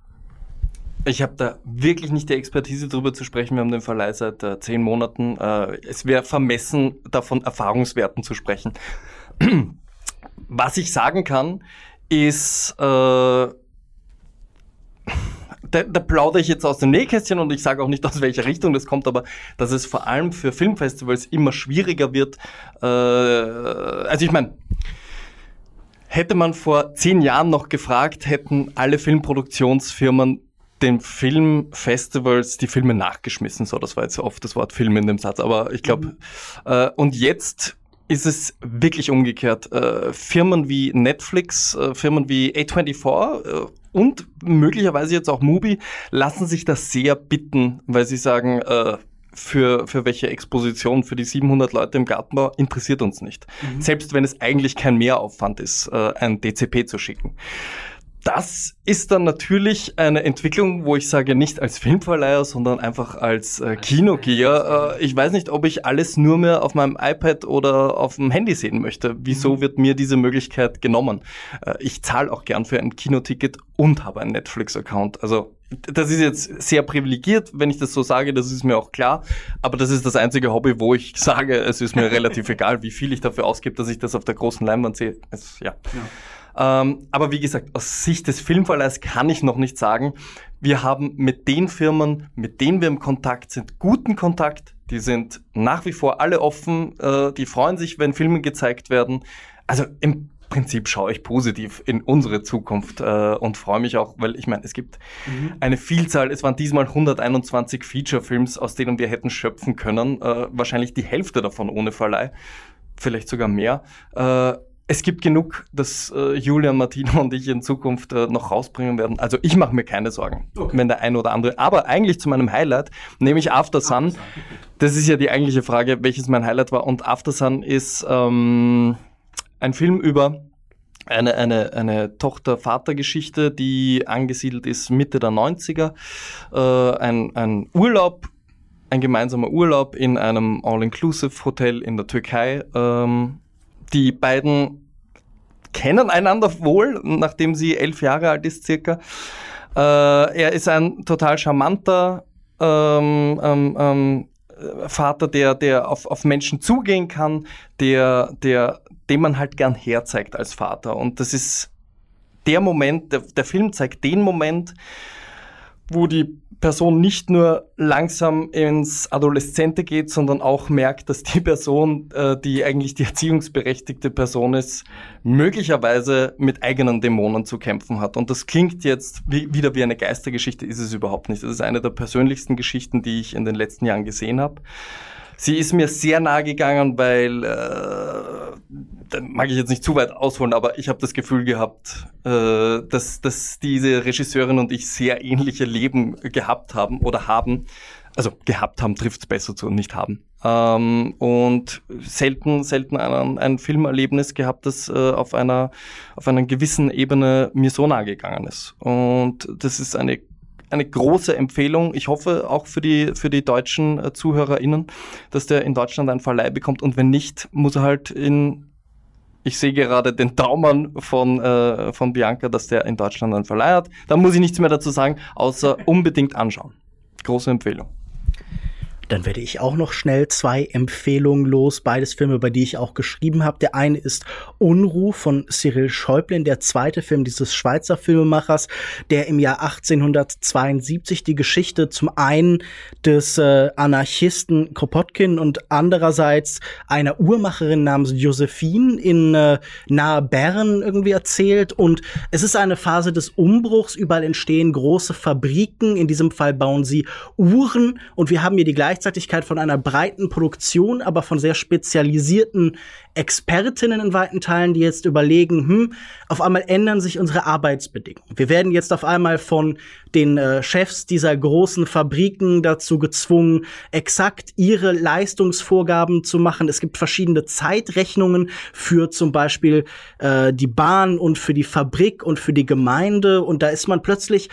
Ich habe da wirklich nicht die Expertise drüber zu sprechen. Wir haben den Verleih seit äh, zehn Monaten. Äh, es wäre vermessen, davon Erfahrungswerten zu sprechen. Was ich sagen kann, ist, äh, da, da plaudere ich jetzt aus dem Nähkästchen und ich sage auch nicht, aus welcher Richtung das kommt, aber dass es vor allem für Filmfestivals immer schwieriger wird. Äh, also ich meine, hätte man vor zehn Jahren noch gefragt, hätten alle Filmproduktionsfirmen den Filmfestivals die Filme nachgeschmissen. So, das war jetzt oft das Wort Film in dem Satz, aber ich glaube, mhm. äh, und jetzt ist es wirklich umgekehrt. Äh, Firmen wie Netflix, äh, Firmen wie A24 äh, und möglicherweise jetzt auch Mubi lassen sich das sehr bitten, weil sie sagen, äh, für, für welche Exposition für die 700 Leute im Gartenbau, interessiert uns nicht. Mhm. Selbst wenn es eigentlich kein Mehraufwand ist, äh, ein DCP zu schicken. Das ist dann natürlich eine Entwicklung, wo ich sage, nicht als Filmverleiher, sondern einfach als äh, Kinogeher. Äh, ich weiß nicht, ob ich alles nur mehr auf meinem iPad oder auf dem Handy sehen möchte. Wieso mhm. wird mir diese Möglichkeit genommen? Äh, ich zahle auch gern für ein Kinoticket und habe einen Netflix-Account. Also das ist jetzt sehr privilegiert, wenn ich das so sage, das ist mir auch klar. Aber das ist das einzige Hobby, wo ich sage, es ist mir relativ egal, wie viel ich dafür ausgebe, dass ich das auf der großen Leinwand sehe. Es, ja. ja. Ähm, aber wie gesagt, aus Sicht des Filmverleihs kann ich noch nicht sagen. Wir haben mit den Firmen, mit denen wir im Kontakt sind, guten Kontakt. Die sind nach wie vor alle offen. Äh, die freuen sich, wenn Filme gezeigt werden. Also im Prinzip schaue ich positiv in unsere Zukunft äh, und freue mich auch, weil ich meine, es gibt mhm. eine Vielzahl, es waren diesmal 121 Feature-Films, aus denen wir hätten schöpfen können, äh, wahrscheinlich die Hälfte davon ohne Verleih, vielleicht sogar mehr. Äh, es gibt genug, dass äh, Julian, Martino und ich in Zukunft äh, noch rausbringen werden. Also ich mache mir keine Sorgen, okay. wenn der eine oder andere. Aber eigentlich zu meinem Highlight, nämlich After Sun. Das ist ja die eigentliche Frage, welches mein Highlight war. Und After Sun ist ähm, ein Film über eine, eine, eine Tochter-Vater-Geschichte, die angesiedelt ist Mitte der 90er. Äh, ein, ein Urlaub, ein gemeinsamer Urlaub in einem All-Inclusive-Hotel in der Türkei. Ähm, die beiden kennen einander wohl, nachdem sie elf Jahre alt ist circa. Äh, er ist ein total charmanter ähm, ähm, ähm, Vater, der, der auf, auf Menschen zugehen kann, der, der, dem man halt gern herzeigt als Vater. Und das ist der Moment, der, der Film zeigt den Moment, wo die Person nicht nur langsam ins Adoleszente geht, sondern auch merkt, dass die Person, äh, die eigentlich die erziehungsberechtigte Person ist, möglicherweise mit eigenen Dämonen zu kämpfen hat. Und das klingt jetzt wie, wieder wie eine Geistergeschichte, ist es überhaupt nicht. Das ist eine der persönlichsten Geschichten, die ich in den letzten Jahren gesehen habe. Sie ist mir sehr nahe gegangen, weil, äh, mag ich jetzt nicht zu weit ausholen, aber ich habe das Gefühl gehabt, äh, dass, dass diese Regisseurin und ich sehr ähnliche Leben gehabt haben oder haben. Also gehabt haben trifft besser zu und nicht haben. Ähm, und selten, selten ein, ein Filmerlebnis gehabt, das äh, auf einer auf einer gewissen Ebene mir so nahe gegangen ist. Und das ist eine eine große Empfehlung. Ich hoffe auch für die, für die deutschen äh, ZuhörerInnen, dass der in Deutschland einen Verleih bekommt und wenn nicht, muss er halt in ich sehe gerade den Daumen von, äh, von Bianca, dass der in Deutschland einen Verleih hat. Da muss ich nichts mehr dazu sagen, außer unbedingt anschauen. Große Empfehlung. Dann werde ich auch noch schnell zwei Empfehlungen los. Beides Filme, über die ich auch geschrieben habe. Der eine ist Unruh von Cyril Schäublin, der zweite Film dieses Schweizer Filmemachers, der im Jahr 1872 die Geschichte zum einen des äh, Anarchisten Kropotkin und andererseits einer Uhrmacherin namens Josephine in äh, nahe Bern irgendwie erzählt. Und es ist eine Phase des Umbruchs. Überall entstehen große Fabriken. In diesem Fall bauen sie Uhren. Und wir haben hier die gleiche Gleichzeitigkeit von einer breiten Produktion, aber von sehr spezialisierten Expertinnen in weiten Teilen, die jetzt überlegen, hm, auf einmal ändern sich unsere Arbeitsbedingungen. Wir werden jetzt auf einmal von den äh, Chefs dieser großen Fabriken dazu gezwungen, exakt ihre Leistungsvorgaben zu machen. Es gibt verschiedene Zeitrechnungen für zum Beispiel äh, die Bahn und für die Fabrik und für die Gemeinde. Und da ist man plötzlich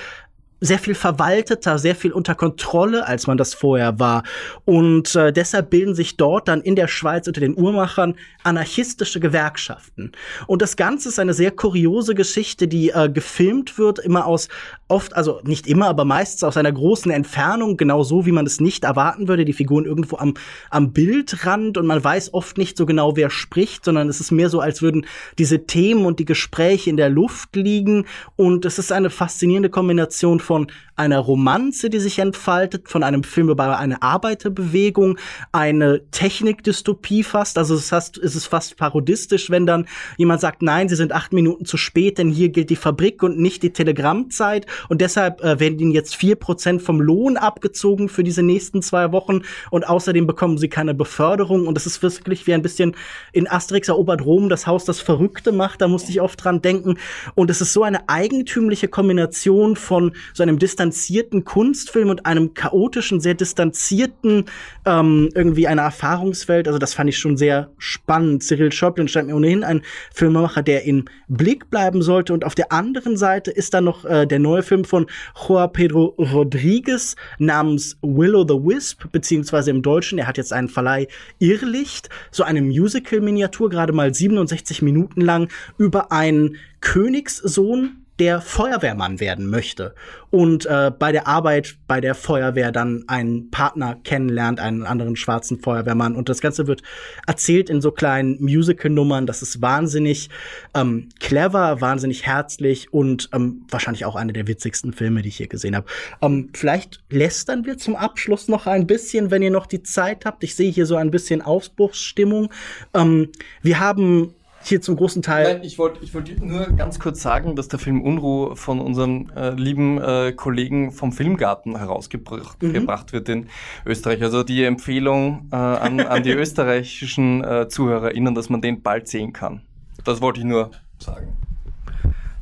sehr viel verwalteter, sehr viel unter Kontrolle, als man das vorher war. Und äh, deshalb bilden sich dort dann in der Schweiz unter den Uhrmachern anarchistische Gewerkschaften. Und das Ganze ist eine sehr kuriose Geschichte, die äh, gefilmt wird, immer aus oft, also nicht immer, aber meistens aus einer großen Entfernung, genau so, wie man es nicht erwarten würde. Die Figuren irgendwo am, am Bildrand und man weiß oft nicht so genau, wer spricht, sondern es ist mehr so, als würden diese Themen und die Gespräche in der Luft liegen. Und es ist eine faszinierende Kombination von einer Romanze, die sich entfaltet, von einem Film über eine Arbeiterbewegung, eine Technikdystopie fast. Also es heißt, es ist fast parodistisch, wenn dann jemand sagt, nein, sie sind acht Minuten zu spät, denn hier gilt die Fabrik und nicht die Telegrammzeit. Und deshalb äh, werden ihnen jetzt vier Prozent vom Lohn abgezogen für diese nächsten zwei Wochen. Und außerdem bekommen sie keine Beförderung. Und es ist wirklich wie ein bisschen in Asterix erobert Rom das Haus das Verrückte macht, da musste ich oft dran denken. Und es ist so eine eigentümliche Kombination von so einem distanzierten Kunstfilm und einem chaotischen, sehr distanzierten, ähm, irgendwie einer Erfahrungswelt. Also das fand ich schon sehr spannend. Cyril Schöpplin scheint mir ohnehin ein Filmemacher, der im Blick bleiben sollte. Und auf der anderen Seite ist dann noch äh, der neue Film von Joa Pedro Rodriguez namens Willow the Wisp, beziehungsweise im Deutschen, er hat jetzt einen Verleih Irrlicht, so eine Musical-Miniatur, gerade mal 67 Minuten lang, über einen Königssohn, der Feuerwehrmann werden möchte und äh, bei der Arbeit bei der Feuerwehr dann einen Partner kennenlernt, einen anderen schwarzen Feuerwehrmann. Und das Ganze wird erzählt in so kleinen Musical-Nummern. Das ist wahnsinnig ähm, clever, wahnsinnig herzlich und ähm, wahrscheinlich auch eine der witzigsten Filme, die ich hier gesehen habe. Ähm, vielleicht lästern wir zum Abschluss noch ein bisschen, wenn ihr noch die Zeit habt. Ich sehe hier so ein bisschen Ausbruchsstimmung. Ähm, wir haben hier zum großen Teil. Nein, ich wollte ich wollt nur ganz kurz sagen, dass der Film Unruh von unserem äh, lieben äh, Kollegen vom Filmgarten herausgebracht mhm. wird in Österreich. Also die Empfehlung äh, an, an die österreichischen äh, ZuhörerInnen, dass man den bald sehen kann. Das wollte ich nur sagen.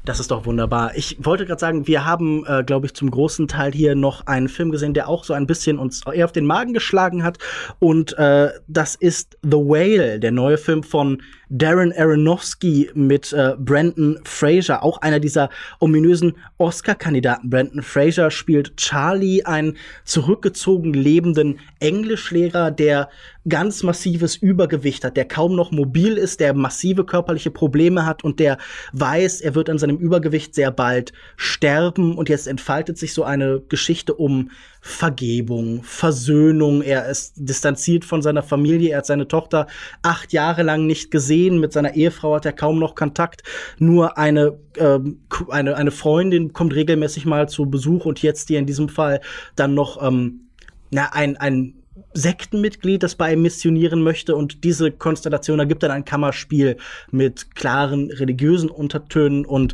Das ist doch wunderbar. Ich wollte gerade sagen, wir haben, äh, glaube ich, zum großen Teil hier noch einen Film gesehen, der auch so ein bisschen uns eher auf den Magen geschlagen hat. Und äh, das ist The Whale, der neue Film von Darren Aronofsky mit äh, Brandon Fraser, auch einer dieser ominösen Oscar-Kandidaten. Brandon Fraser spielt Charlie, einen zurückgezogen lebenden Englischlehrer, der ganz massives Übergewicht hat, der kaum noch mobil ist, der massive körperliche Probleme hat und der weiß, er wird an seinem Übergewicht sehr bald sterben. Und jetzt entfaltet sich so eine Geschichte um Vergebung, Versöhnung. Er ist distanziert von seiner Familie. Er hat seine Tochter acht Jahre lang nicht gesehen. Mit seiner Ehefrau hat er kaum noch Kontakt. Nur eine, ähm, eine, eine Freundin kommt regelmäßig mal zu Besuch und jetzt hier in diesem Fall dann noch ähm, na, ein, ein Sektenmitglied, das bei ihm missionieren möchte und diese Konstellation ergibt dann ein Kammerspiel mit klaren religiösen Untertönen und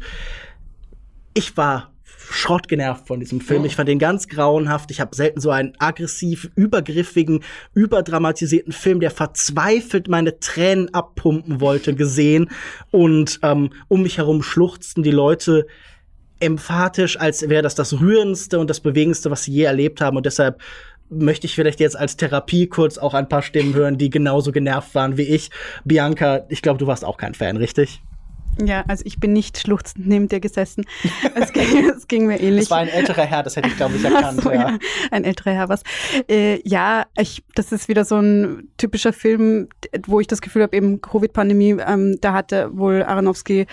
ich war schrottgenervt von diesem Film. Oh. Ich fand den ganz grauenhaft. Ich habe selten so einen aggressiv, übergriffigen, überdramatisierten Film, der verzweifelt meine Tränen abpumpen wollte, gesehen. Und ähm, um mich herum schluchzten die Leute emphatisch, als wäre das das rührendste und das bewegendste, was sie je erlebt haben. Und deshalb möchte ich vielleicht jetzt als Therapie kurz auch ein paar Stimmen hören, die genauso genervt waren wie ich. Bianca, ich glaube, du warst auch kein Fan, richtig? Ja, also ich bin nicht schluchzend neben dir gesessen. Es ging, es ging mir ähnlich. Das war ein älterer Herr, das hätte ich, glaube ich, erkannt. So, ja. ja. Ein älterer Herr, was. Äh, ja, ich, das ist wieder so ein typischer Film, wo ich das Gefühl habe, eben Covid-Pandemie, ähm, da hatte wohl Aronofsky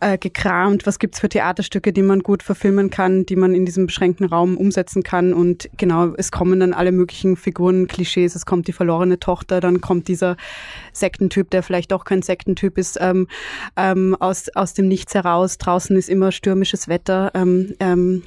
äh, gekramt, was gibt's für Theaterstücke, die man gut verfilmen kann, die man in diesem beschränkten Raum umsetzen kann. Und genau, es kommen dann alle möglichen Figuren, Klischees, es kommt die verlorene Tochter, dann kommt dieser Sektentyp, der vielleicht auch kein Sektentyp ist, ähm, ähm, aus, aus dem Nichts heraus. Draußen ist immer stürmisches Wetter. Ähm, ähm,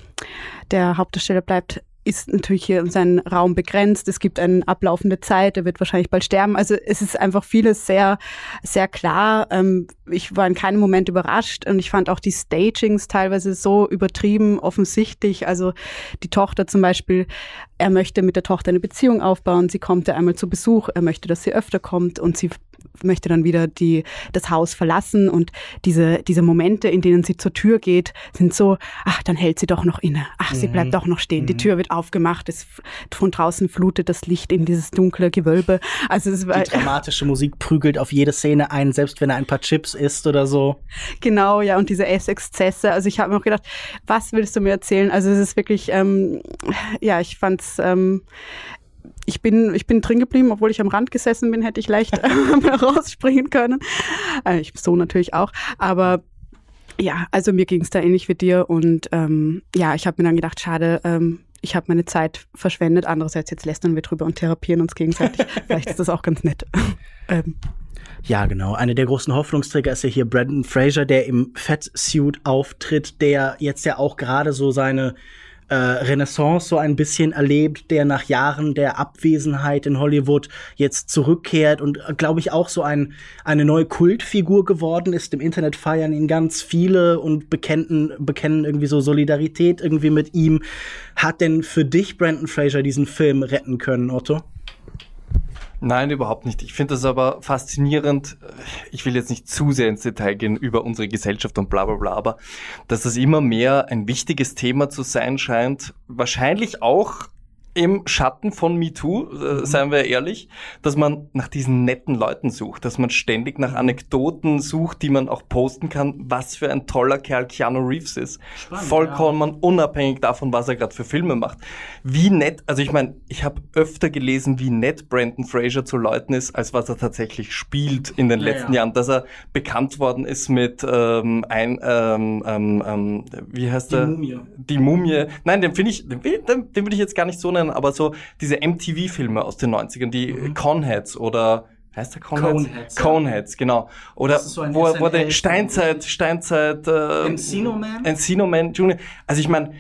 der Hauptdarsteller bleibt ist natürlich hier sein Raum begrenzt. Es gibt eine ablaufende Zeit. Er wird wahrscheinlich bald sterben. Also es ist einfach vieles sehr, sehr klar. Ähm, ich war in keinem Moment überrascht und ich fand auch die Stagings teilweise so übertrieben offensichtlich. Also die Tochter zum Beispiel, er möchte mit der Tochter eine Beziehung aufbauen. Sie kommt ja einmal zu Besuch. Er möchte, dass sie öfter kommt und sie möchte dann wieder die, das Haus verlassen und diese, diese Momente, in denen sie zur Tür geht, sind so, ach, dann hält sie doch noch inne. Ach, sie bleibt mhm. doch noch stehen. Die mhm. Tür wird aufgemacht. Es, von draußen flutet das Licht in dieses dunkle Gewölbe. Also es war, die dramatische Musik prügelt auf jede Szene ein, selbst wenn er ein paar Chips isst oder so. Genau, ja, und diese Essexzesse. Also ich habe mir auch gedacht, was willst du mir erzählen? Also es ist wirklich, ähm, ja, ich fand's ähm, ich bin, ich bin drin geblieben, obwohl ich am Rand gesessen bin, hätte ich leicht äh, rausspringen können. Äh, ich so natürlich auch. Aber ja, also mir ging es da ähnlich wie dir und ähm, ja, ich habe mir dann gedacht, schade, ähm, ich habe meine Zeit verschwendet. Andererseits jetzt lästern wir drüber und therapieren uns gegenseitig. Vielleicht ist das auch ganz nett. ähm. Ja, genau. Eine der großen Hoffnungsträger ist ja hier Brandon Fraser, der im Fettsuit auftritt, der jetzt ja auch gerade so seine äh, Renaissance so ein bisschen erlebt, der nach Jahren der Abwesenheit in Hollywood jetzt zurückkehrt und äh, glaube ich auch so ein, eine neue Kultfigur geworden ist. Im Internet feiern ihn ganz viele und bekennen, bekennen irgendwie so Solidarität irgendwie mit ihm. Hat denn für dich Brandon Fraser diesen Film retten können, Otto? Nein, überhaupt nicht. Ich finde das aber faszinierend. Ich will jetzt nicht zu sehr ins Detail gehen über unsere Gesellschaft und bla bla bla, aber dass das immer mehr ein wichtiges Thema zu sein scheint, wahrscheinlich auch im Schatten von MeToo, äh, mhm. seien wir ehrlich, dass man nach diesen netten Leuten sucht, dass man ständig nach mhm. Anekdoten sucht, die man auch posten kann, was für ein toller Kerl Keanu Reeves ist. Spannend, Vollkommen ja. unabhängig davon, was er gerade für Filme macht. Wie nett, also ich meine, ich habe öfter gelesen, wie nett Brandon Fraser zu Leuten ist, als was er tatsächlich spielt in den ja, letzten ja. Jahren. Dass er bekannt worden ist mit ähm, ein, ähm, ähm, ähm wie heißt Die der? Mumie. Die Mumie. Nein, den finde ich, den, den würde ich jetzt gar nicht so nennen Serien, aber so diese MTV-Filme aus den 90ern, die mhm. Conheads oder heißt der Coneheads? Coneheads, Coneheads genau. Oder so wo, wo der Steinzeit, Steinzeit, äh, Encino Man? Encino Man Junior. Also ich meine,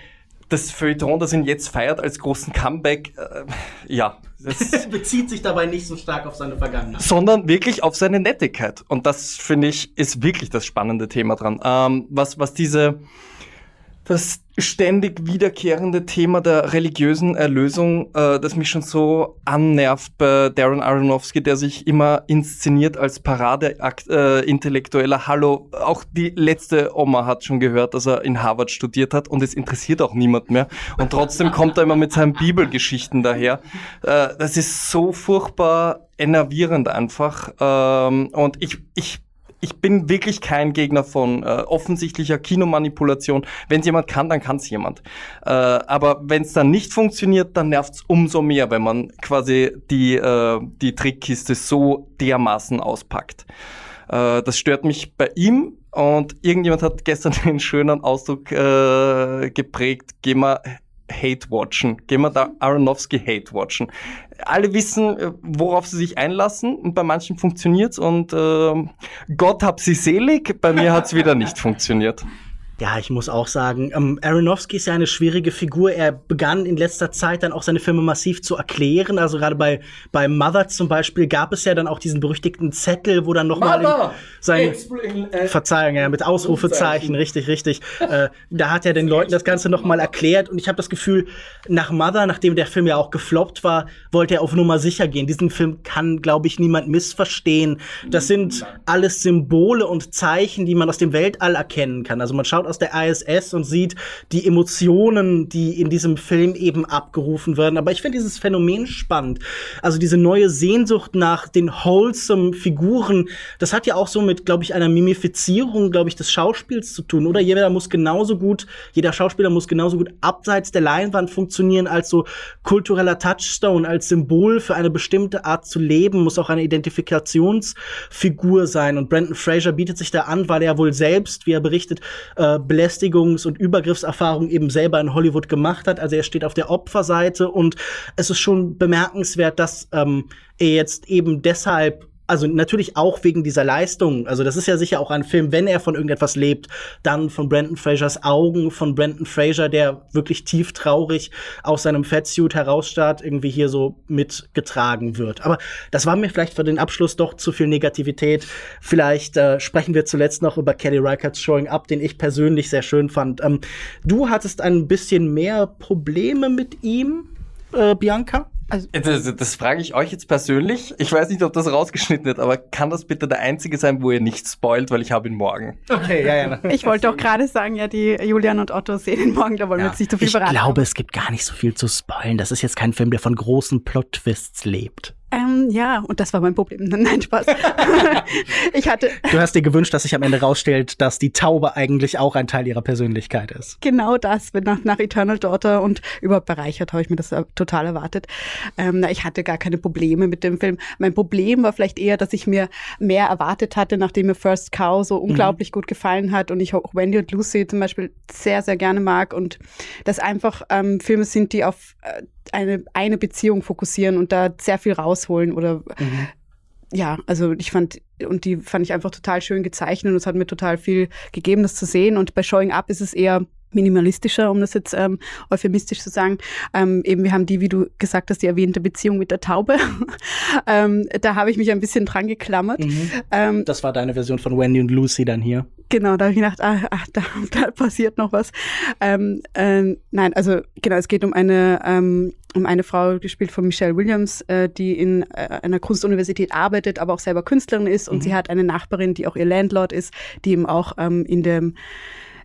das Feuilleton, das ihn jetzt feiert als großen Comeback, äh, ja. Das bezieht sich dabei nicht so stark auf seine Vergangenheit. Sondern wirklich auf seine Nettigkeit. Und das, finde ich, ist wirklich das spannende Thema dran. Ähm, was, was diese, das ständig wiederkehrende Thema der religiösen Erlösung, äh, das mich schon so annervt bei Darren Aronofsky, der sich immer inszeniert als Paradeakt äh, intellektueller Hallo. Auch die letzte Oma hat schon gehört, dass er in Harvard studiert hat und es interessiert auch niemand mehr. Und trotzdem kommt er immer mit seinen Bibelgeschichten daher. Äh, das ist so furchtbar enervierend einfach. Ähm, und ich, ich ich bin wirklich kein Gegner von äh, offensichtlicher Kinomanipulation. Wenn es jemand kann, dann kann es jemand. Äh, aber wenn es dann nicht funktioniert, dann nervt es umso mehr, wenn man quasi die, äh, die Trickkiste so dermaßen auspackt. Äh, das stört mich bei ihm. Und irgendjemand hat gestern den schönen Ausdruck äh, geprägt, geh mal Hate watchen. Gehen wir da Aronofsky Hate watchen. Alle wissen, äh, worauf sie sich einlassen und bei manchen funktioniert's und äh, Gott hab sie selig, bei mir hat's wieder nicht funktioniert. Ja, ich muss auch sagen, ähm, Aronofsky ist ja eine schwierige Figur. Er begann in letzter Zeit dann auch seine Filme massiv zu erklären. Also gerade bei, bei Mother zum Beispiel gab es ja dann auch diesen berüchtigten Zettel, wo dann nochmal sein äh, Verzeihung, ja, mit Ausrufezeichen, richtig, richtig. äh, da hat er den Leuten das Ganze nochmal erklärt. Und ich habe das Gefühl, nach Mother, nachdem der Film ja auch gefloppt war, wollte er auf Nummer sicher gehen. Diesen Film kann, glaube ich, niemand missverstehen. Das sind alles Symbole und Zeichen, die man aus dem Weltall erkennen kann. Also man schaut aus der ISS und sieht die Emotionen, die in diesem Film eben abgerufen werden. Aber ich finde dieses Phänomen spannend. Also diese neue Sehnsucht nach den wholesome Figuren, das hat ja auch so mit, glaube ich, einer Mimifizierung, glaube ich, des Schauspiels zu tun. Oder jeder muss genauso gut, jeder Schauspieler muss genauso gut abseits der Leinwand funktionieren als so kultureller Touchstone, als Symbol für eine bestimmte Art zu leben, muss auch eine Identifikationsfigur sein. Und Brandon Fraser bietet sich da an, weil er wohl selbst, wie er berichtet, äh, Belästigungs- und Übergriffserfahrungen eben selber in Hollywood gemacht hat. Also er steht auf der Opferseite und es ist schon bemerkenswert, dass ähm, er jetzt eben deshalb also natürlich auch wegen dieser Leistung. Also das ist ja sicher auch ein Film, wenn er von irgendetwas lebt, dann von Brandon Frasers Augen, von Brandon Fraser, der wirklich tief traurig aus seinem Fatsuit herausstarrt, irgendwie hier so mitgetragen wird. Aber das war mir vielleicht für den Abschluss doch zu viel Negativität. Vielleicht äh, sprechen wir zuletzt noch über Kelly Reichert's Showing Up, den ich persönlich sehr schön fand. Ähm, du hattest ein bisschen mehr Probleme mit ihm, äh, Bianca? Also das, das frage ich euch jetzt persönlich. Ich weiß nicht, ob das rausgeschnitten wird, aber kann das bitte der einzige sein, wo ihr nicht spoilt, weil ich habe ihn morgen. Okay, ja, ja. Ich wollte auch gerade sagen, ja, die Julian und Otto sehen ihn morgen, da wollen ja. wir jetzt nicht so viel ich verraten. Ich glaube, es gibt gar nicht so viel zu spoilen. Das ist jetzt kein Film, der von großen Plot-Twists lebt. Ähm, ja, und das war mein Problem. Nein, Spaß. ich hatte. Du hast dir gewünscht, dass sich am Ende rausstellt, dass die Taube eigentlich auch ein Teil ihrer Persönlichkeit ist. Genau das, nach, nach Eternal Daughter und überhaupt bereichert habe ich mir das äh, total erwartet. Ähm, ich hatte gar keine Probleme mit dem Film. Mein Problem war vielleicht eher, dass ich mir mehr erwartet hatte, nachdem mir First Cow so mhm. unglaublich mhm. gut gefallen hat und ich auch Wendy und Lucy zum Beispiel sehr, sehr gerne mag und das einfach ähm, Filme sind, die auf äh, eine, eine Beziehung fokussieren und da sehr viel rausholen oder mhm. ja, also ich fand, und die fand ich einfach total schön gezeichnet und es hat mir total viel gegeben, das zu sehen. Und bei Showing Up ist es eher minimalistischer, um das jetzt ähm, euphemistisch zu sagen. Ähm, eben, wir haben die, wie du gesagt hast, die erwähnte Beziehung mit der Taube. ähm, da habe ich mich ein bisschen dran geklammert. Mhm. Ähm, das war deine Version von Wendy und Lucy dann hier. Genau, da habe ich gedacht, ah, ach, da, da passiert noch was. Ähm, ähm, nein, also genau, es geht um eine ähm, um eine Frau, gespielt von Michelle Williams, äh, die in äh, einer Kunstuniversität arbeitet, aber auch selber Künstlerin ist. Und mhm. sie hat eine Nachbarin, die auch ihr Landlord ist, die eben auch ähm, in dem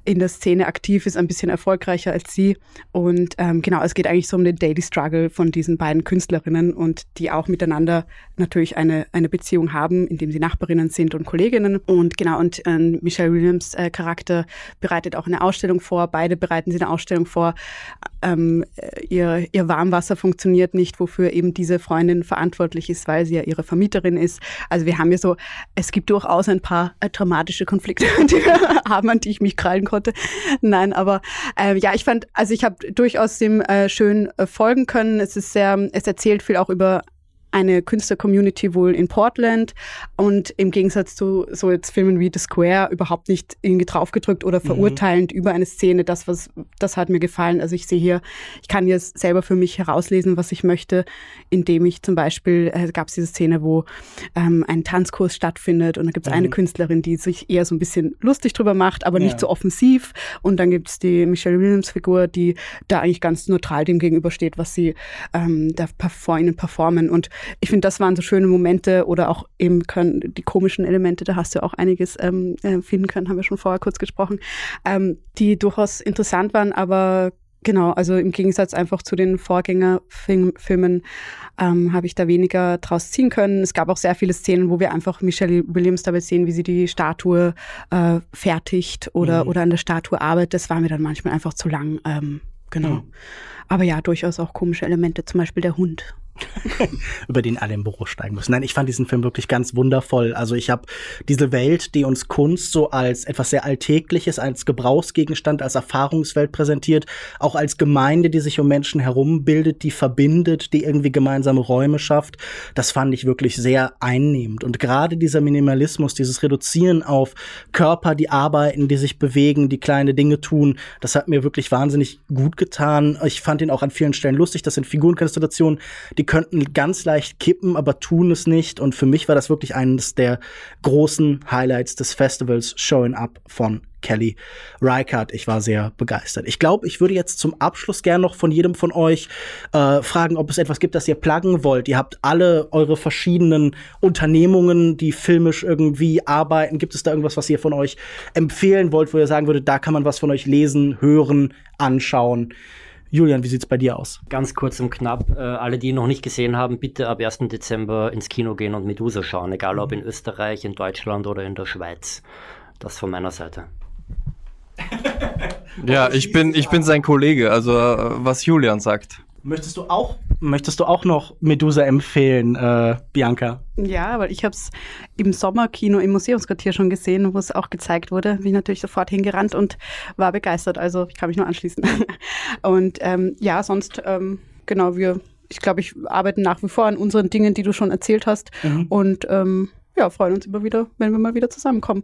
in der Szene aktiv ist, ein bisschen erfolgreicher als sie. Und ähm, genau, es geht eigentlich so um den Daily Struggle von diesen beiden Künstlerinnen und die auch miteinander natürlich eine, eine Beziehung haben, indem sie Nachbarinnen sind und Kolleginnen. Und genau, und äh, Michelle Williams äh, Charakter bereitet auch eine Ausstellung vor. Beide bereiten sie eine Ausstellung vor. Ähm, ihr, ihr Warmwasser funktioniert nicht, wofür eben diese Freundin verantwortlich ist, weil sie ja ihre Vermieterin ist. Also wir haben ja so, es gibt durchaus ein paar äh, dramatische Konflikte, die wir haben, an die ich mich krallen konnte konnte. Nein, aber äh, ja, ich fand, also ich habe durchaus dem äh, schön äh, folgen können. Es ist sehr, es erzählt viel auch über eine Künstler-Community wohl in Portland und im Gegensatz zu so jetzt Filmen wie The Square überhaupt nicht irgendwie draufgedrückt oder mhm. verurteilend mhm. über eine Szene. Das, was, das hat mir gefallen. Also ich sehe hier, ich kann hier selber für mich herauslesen, was ich möchte, indem ich zum Beispiel, äh, gab es diese Szene, wo ähm, ein Tanzkurs stattfindet und da gibt es mhm. eine Künstlerin, die sich eher so ein bisschen lustig drüber macht, aber ja. nicht so offensiv. Und dann gibt es die Michelle Williams-Figur, die da eigentlich ganz neutral dem gegenübersteht, was sie ähm, da vor ihnen performen. Und ich finde, das waren so schöne Momente oder auch eben können die komischen Elemente, da hast du auch einiges ähm, äh, finden können, haben wir schon vorher kurz gesprochen, ähm, die durchaus interessant waren, aber Genau, also im Gegensatz einfach zu den Vorgängerfilmen ähm, habe ich da weniger draus ziehen können. Es gab auch sehr viele Szenen, wo wir einfach Michelle Williams dabei sehen, wie sie die Statue äh, fertigt oder, mhm. oder an der Statue arbeitet. Das war mir dann manchmal einfach zu lang. Ähm, genau. Mhm. Aber ja, durchaus auch komische Elemente, zum Beispiel der Hund. über den alle im Büro steigen müssen. Nein, ich fand diesen Film wirklich ganz wundervoll. Also ich habe diese Welt, die uns Kunst so als etwas sehr Alltägliches, als Gebrauchsgegenstand, als Erfahrungswelt präsentiert, auch als Gemeinde, die sich um Menschen herum bildet, die verbindet, die irgendwie gemeinsame Räume schafft. Das fand ich wirklich sehr einnehmend. Und gerade dieser Minimalismus, dieses Reduzieren auf Körper, die arbeiten, die sich bewegen, die kleine Dinge tun, das hat mir wirklich wahnsinnig gut getan. Ich fand ihn auch an vielen Stellen lustig. Das sind Figurenkonstellationen, die die könnten ganz leicht kippen, aber tun es nicht. Und für mich war das wirklich eines der großen Highlights des Festivals, Showing Up von Kelly Reichardt. Ich war sehr begeistert. Ich glaube, ich würde jetzt zum Abschluss gern noch von jedem von euch äh, fragen, ob es etwas gibt, das ihr pluggen wollt. Ihr habt alle eure verschiedenen Unternehmungen, die filmisch irgendwie arbeiten. Gibt es da irgendwas, was ihr von euch empfehlen wollt, wo ihr sagen würdet, da kann man was von euch lesen, hören, anschauen? Julian, wie sieht's bei dir aus? Ganz kurz und knapp, äh, alle, die ihn noch nicht gesehen haben, bitte ab 1. Dezember ins Kino gehen und Medusa schauen, egal ob in Österreich, in Deutschland oder in der Schweiz. Das von meiner Seite. ja, ich bin, ich bin sein Kollege, also äh, was Julian sagt. Möchtest du auch, möchtest du auch noch Medusa empfehlen, äh, Bianca? Ja, weil ich habe es im Sommerkino im Museumsquartier schon gesehen, wo es auch gezeigt wurde. Bin ich natürlich sofort hingerannt und war begeistert. Also ich kann mich nur anschließen. und ähm, ja, sonst ähm, genau wir. Ich glaube, ich arbeite nach wie vor an unseren Dingen, die du schon erzählt hast. Mhm. Und ähm, ja, freuen uns immer wieder, wenn wir mal wieder zusammenkommen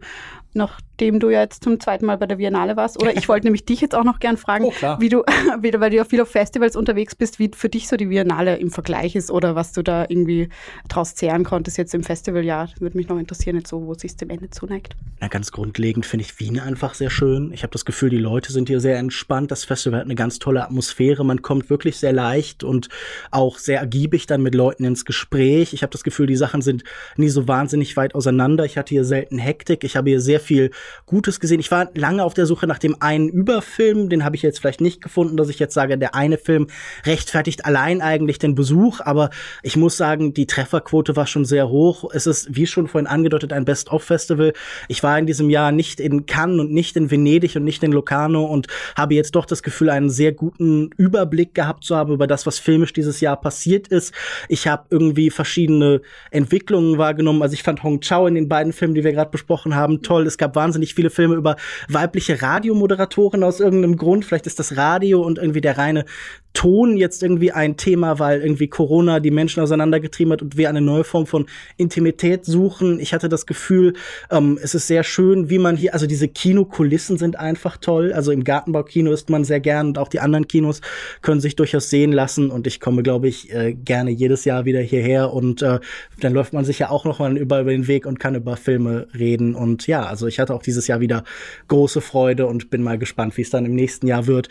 nachdem du ja jetzt zum zweiten Mal bei der Biennale warst. Oder ich wollte nämlich dich jetzt auch noch gern fragen, oh, wie du, weil du ja viel auf Festivals unterwegs bist, wie für dich so die Biennale im Vergleich ist oder was du da irgendwie draus zehren konntest jetzt im Festivaljahr. Würde mich noch interessieren, jetzt so, wo es sich dem Ende zuneigt. Na, ganz grundlegend finde ich Wien einfach sehr schön. Ich habe das Gefühl, die Leute sind hier sehr entspannt. Das Festival hat eine ganz tolle Atmosphäre. Man kommt wirklich sehr leicht und auch sehr ergiebig dann mit Leuten ins Gespräch. Ich habe das Gefühl, die Sachen sind nie so wahnsinnig weit auseinander. Ich hatte hier selten Hektik. Ich habe hier sehr sehr viel Gutes gesehen. Ich war lange auf der Suche nach dem einen Überfilm, den habe ich jetzt vielleicht nicht gefunden, dass ich jetzt sage, der eine Film rechtfertigt allein eigentlich den Besuch, aber ich muss sagen, die Trefferquote war schon sehr hoch. Es ist, wie schon vorhin angedeutet, ein Best-of-Festival. Ich war in diesem Jahr nicht in Cannes und nicht in Venedig und nicht in Locarno und habe jetzt doch das Gefühl, einen sehr guten Überblick gehabt zu haben über das, was filmisch dieses Jahr passiert ist. Ich habe irgendwie verschiedene Entwicklungen wahrgenommen. Also ich fand Hong Chao in den beiden Filmen, die wir gerade besprochen haben, toll Es gab wahnsinnig viele Filme über weibliche Radiomoderatoren aus irgendeinem Grund. Vielleicht ist das Radio und irgendwie der reine Ton jetzt irgendwie ein Thema, weil irgendwie Corona die Menschen auseinandergetrieben hat und wir eine neue Form von Intimität suchen. Ich hatte das Gefühl, ähm, es ist sehr schön, wie man hier, also diese Kinokulissen sind einfach toll. Also im Gartenbaukino ist man sehr gern und auch die anderen Kinos können sich durchaus sehen lassen und ich komme, glaube ich, äh, gerne jedes Jahr wieder hierher und äh, dann läuft man sich ja auch noch mal über, über den Weg und kann über Filme reden und ja, also ich hatte auch dieses Jahr wieder große Freude und bin mal gespannt, wie es dann im nächsten Jahr wird.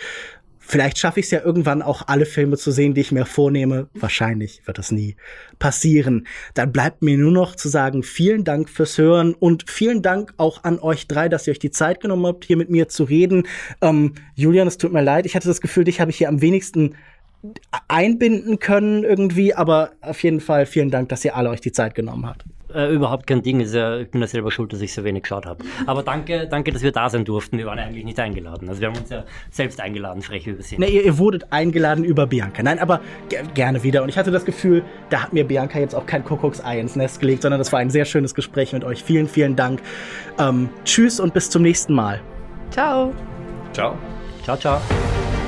Vielleicht schaffe ich es ja irgendwann auch alle Filme zu sehen, die ich mir vornehme. Wahrscheinlich wird das nie passieren. Dann bleibt mir nur noch zu sagen, vielen Dank fürs Hören und vielen Dank auch an euch drei, dass ihr euch die Zeit genommen habt, hier mit mir zu reden. Ähm, Julian, es tut mir leid. Ich hatte das Gefühl, dich habe ich hier am wenigsten einbinden können irgendwie, aber auf jeden Fall vielen Dank, dass ihr alle euch die Zeit genommen habt. Äh, überhaupt kein Ding. Ist ja, ich bin ja selber schuld, dass ich so wenig geschaut habe. Aber danke, danke, dass wir da sein durften. Wir waren eigentlich nicht eingeladen. Also wir haben uns ja selbst eingeladen, frech übersehen. Ne, ihr, ihr wurdet eingeladen über Bianca. Nein, aber gerne wieder. Und ich hatte das Gefühl, da hat mir Bianca jetzt auch kein Kuckucksei ins Nest gelegt, sondern das war ein sehr schönes Gespräch mit euch. Vielen, vielen Dank. Ähm, tschüss und bis zum nächsten Mal. Ciao. Ciao. Ciao, ciao.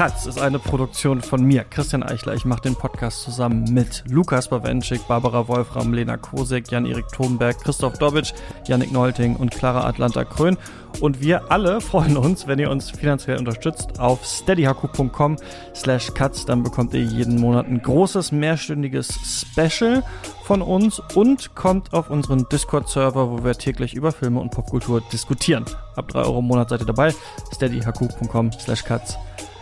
Katz ist eine Produktion von mir, Christian Eichler. Ich mache den Podcast zusammen mit Lukas Bawenschik, Barbara Wolfram, Lena Kosek, Jan-Erik Thomberg, Christoph Dobitsch, Yannick Neulting und Clara Atlanta Krön. Und wir alle freuen uns, wenn ihr uns finanziell unterstützt auf steadyhaku.com slash cuts. Dann bekommt ihr jeden Monat ein großes mehrstündiges Special von uns und kommt auf unseren Discord-Server, wo wir täglich über Filme und Popkultur diskutieren. Ab 3 Euro im Monat seid ihr dabei. steadyhaku.com slash cuts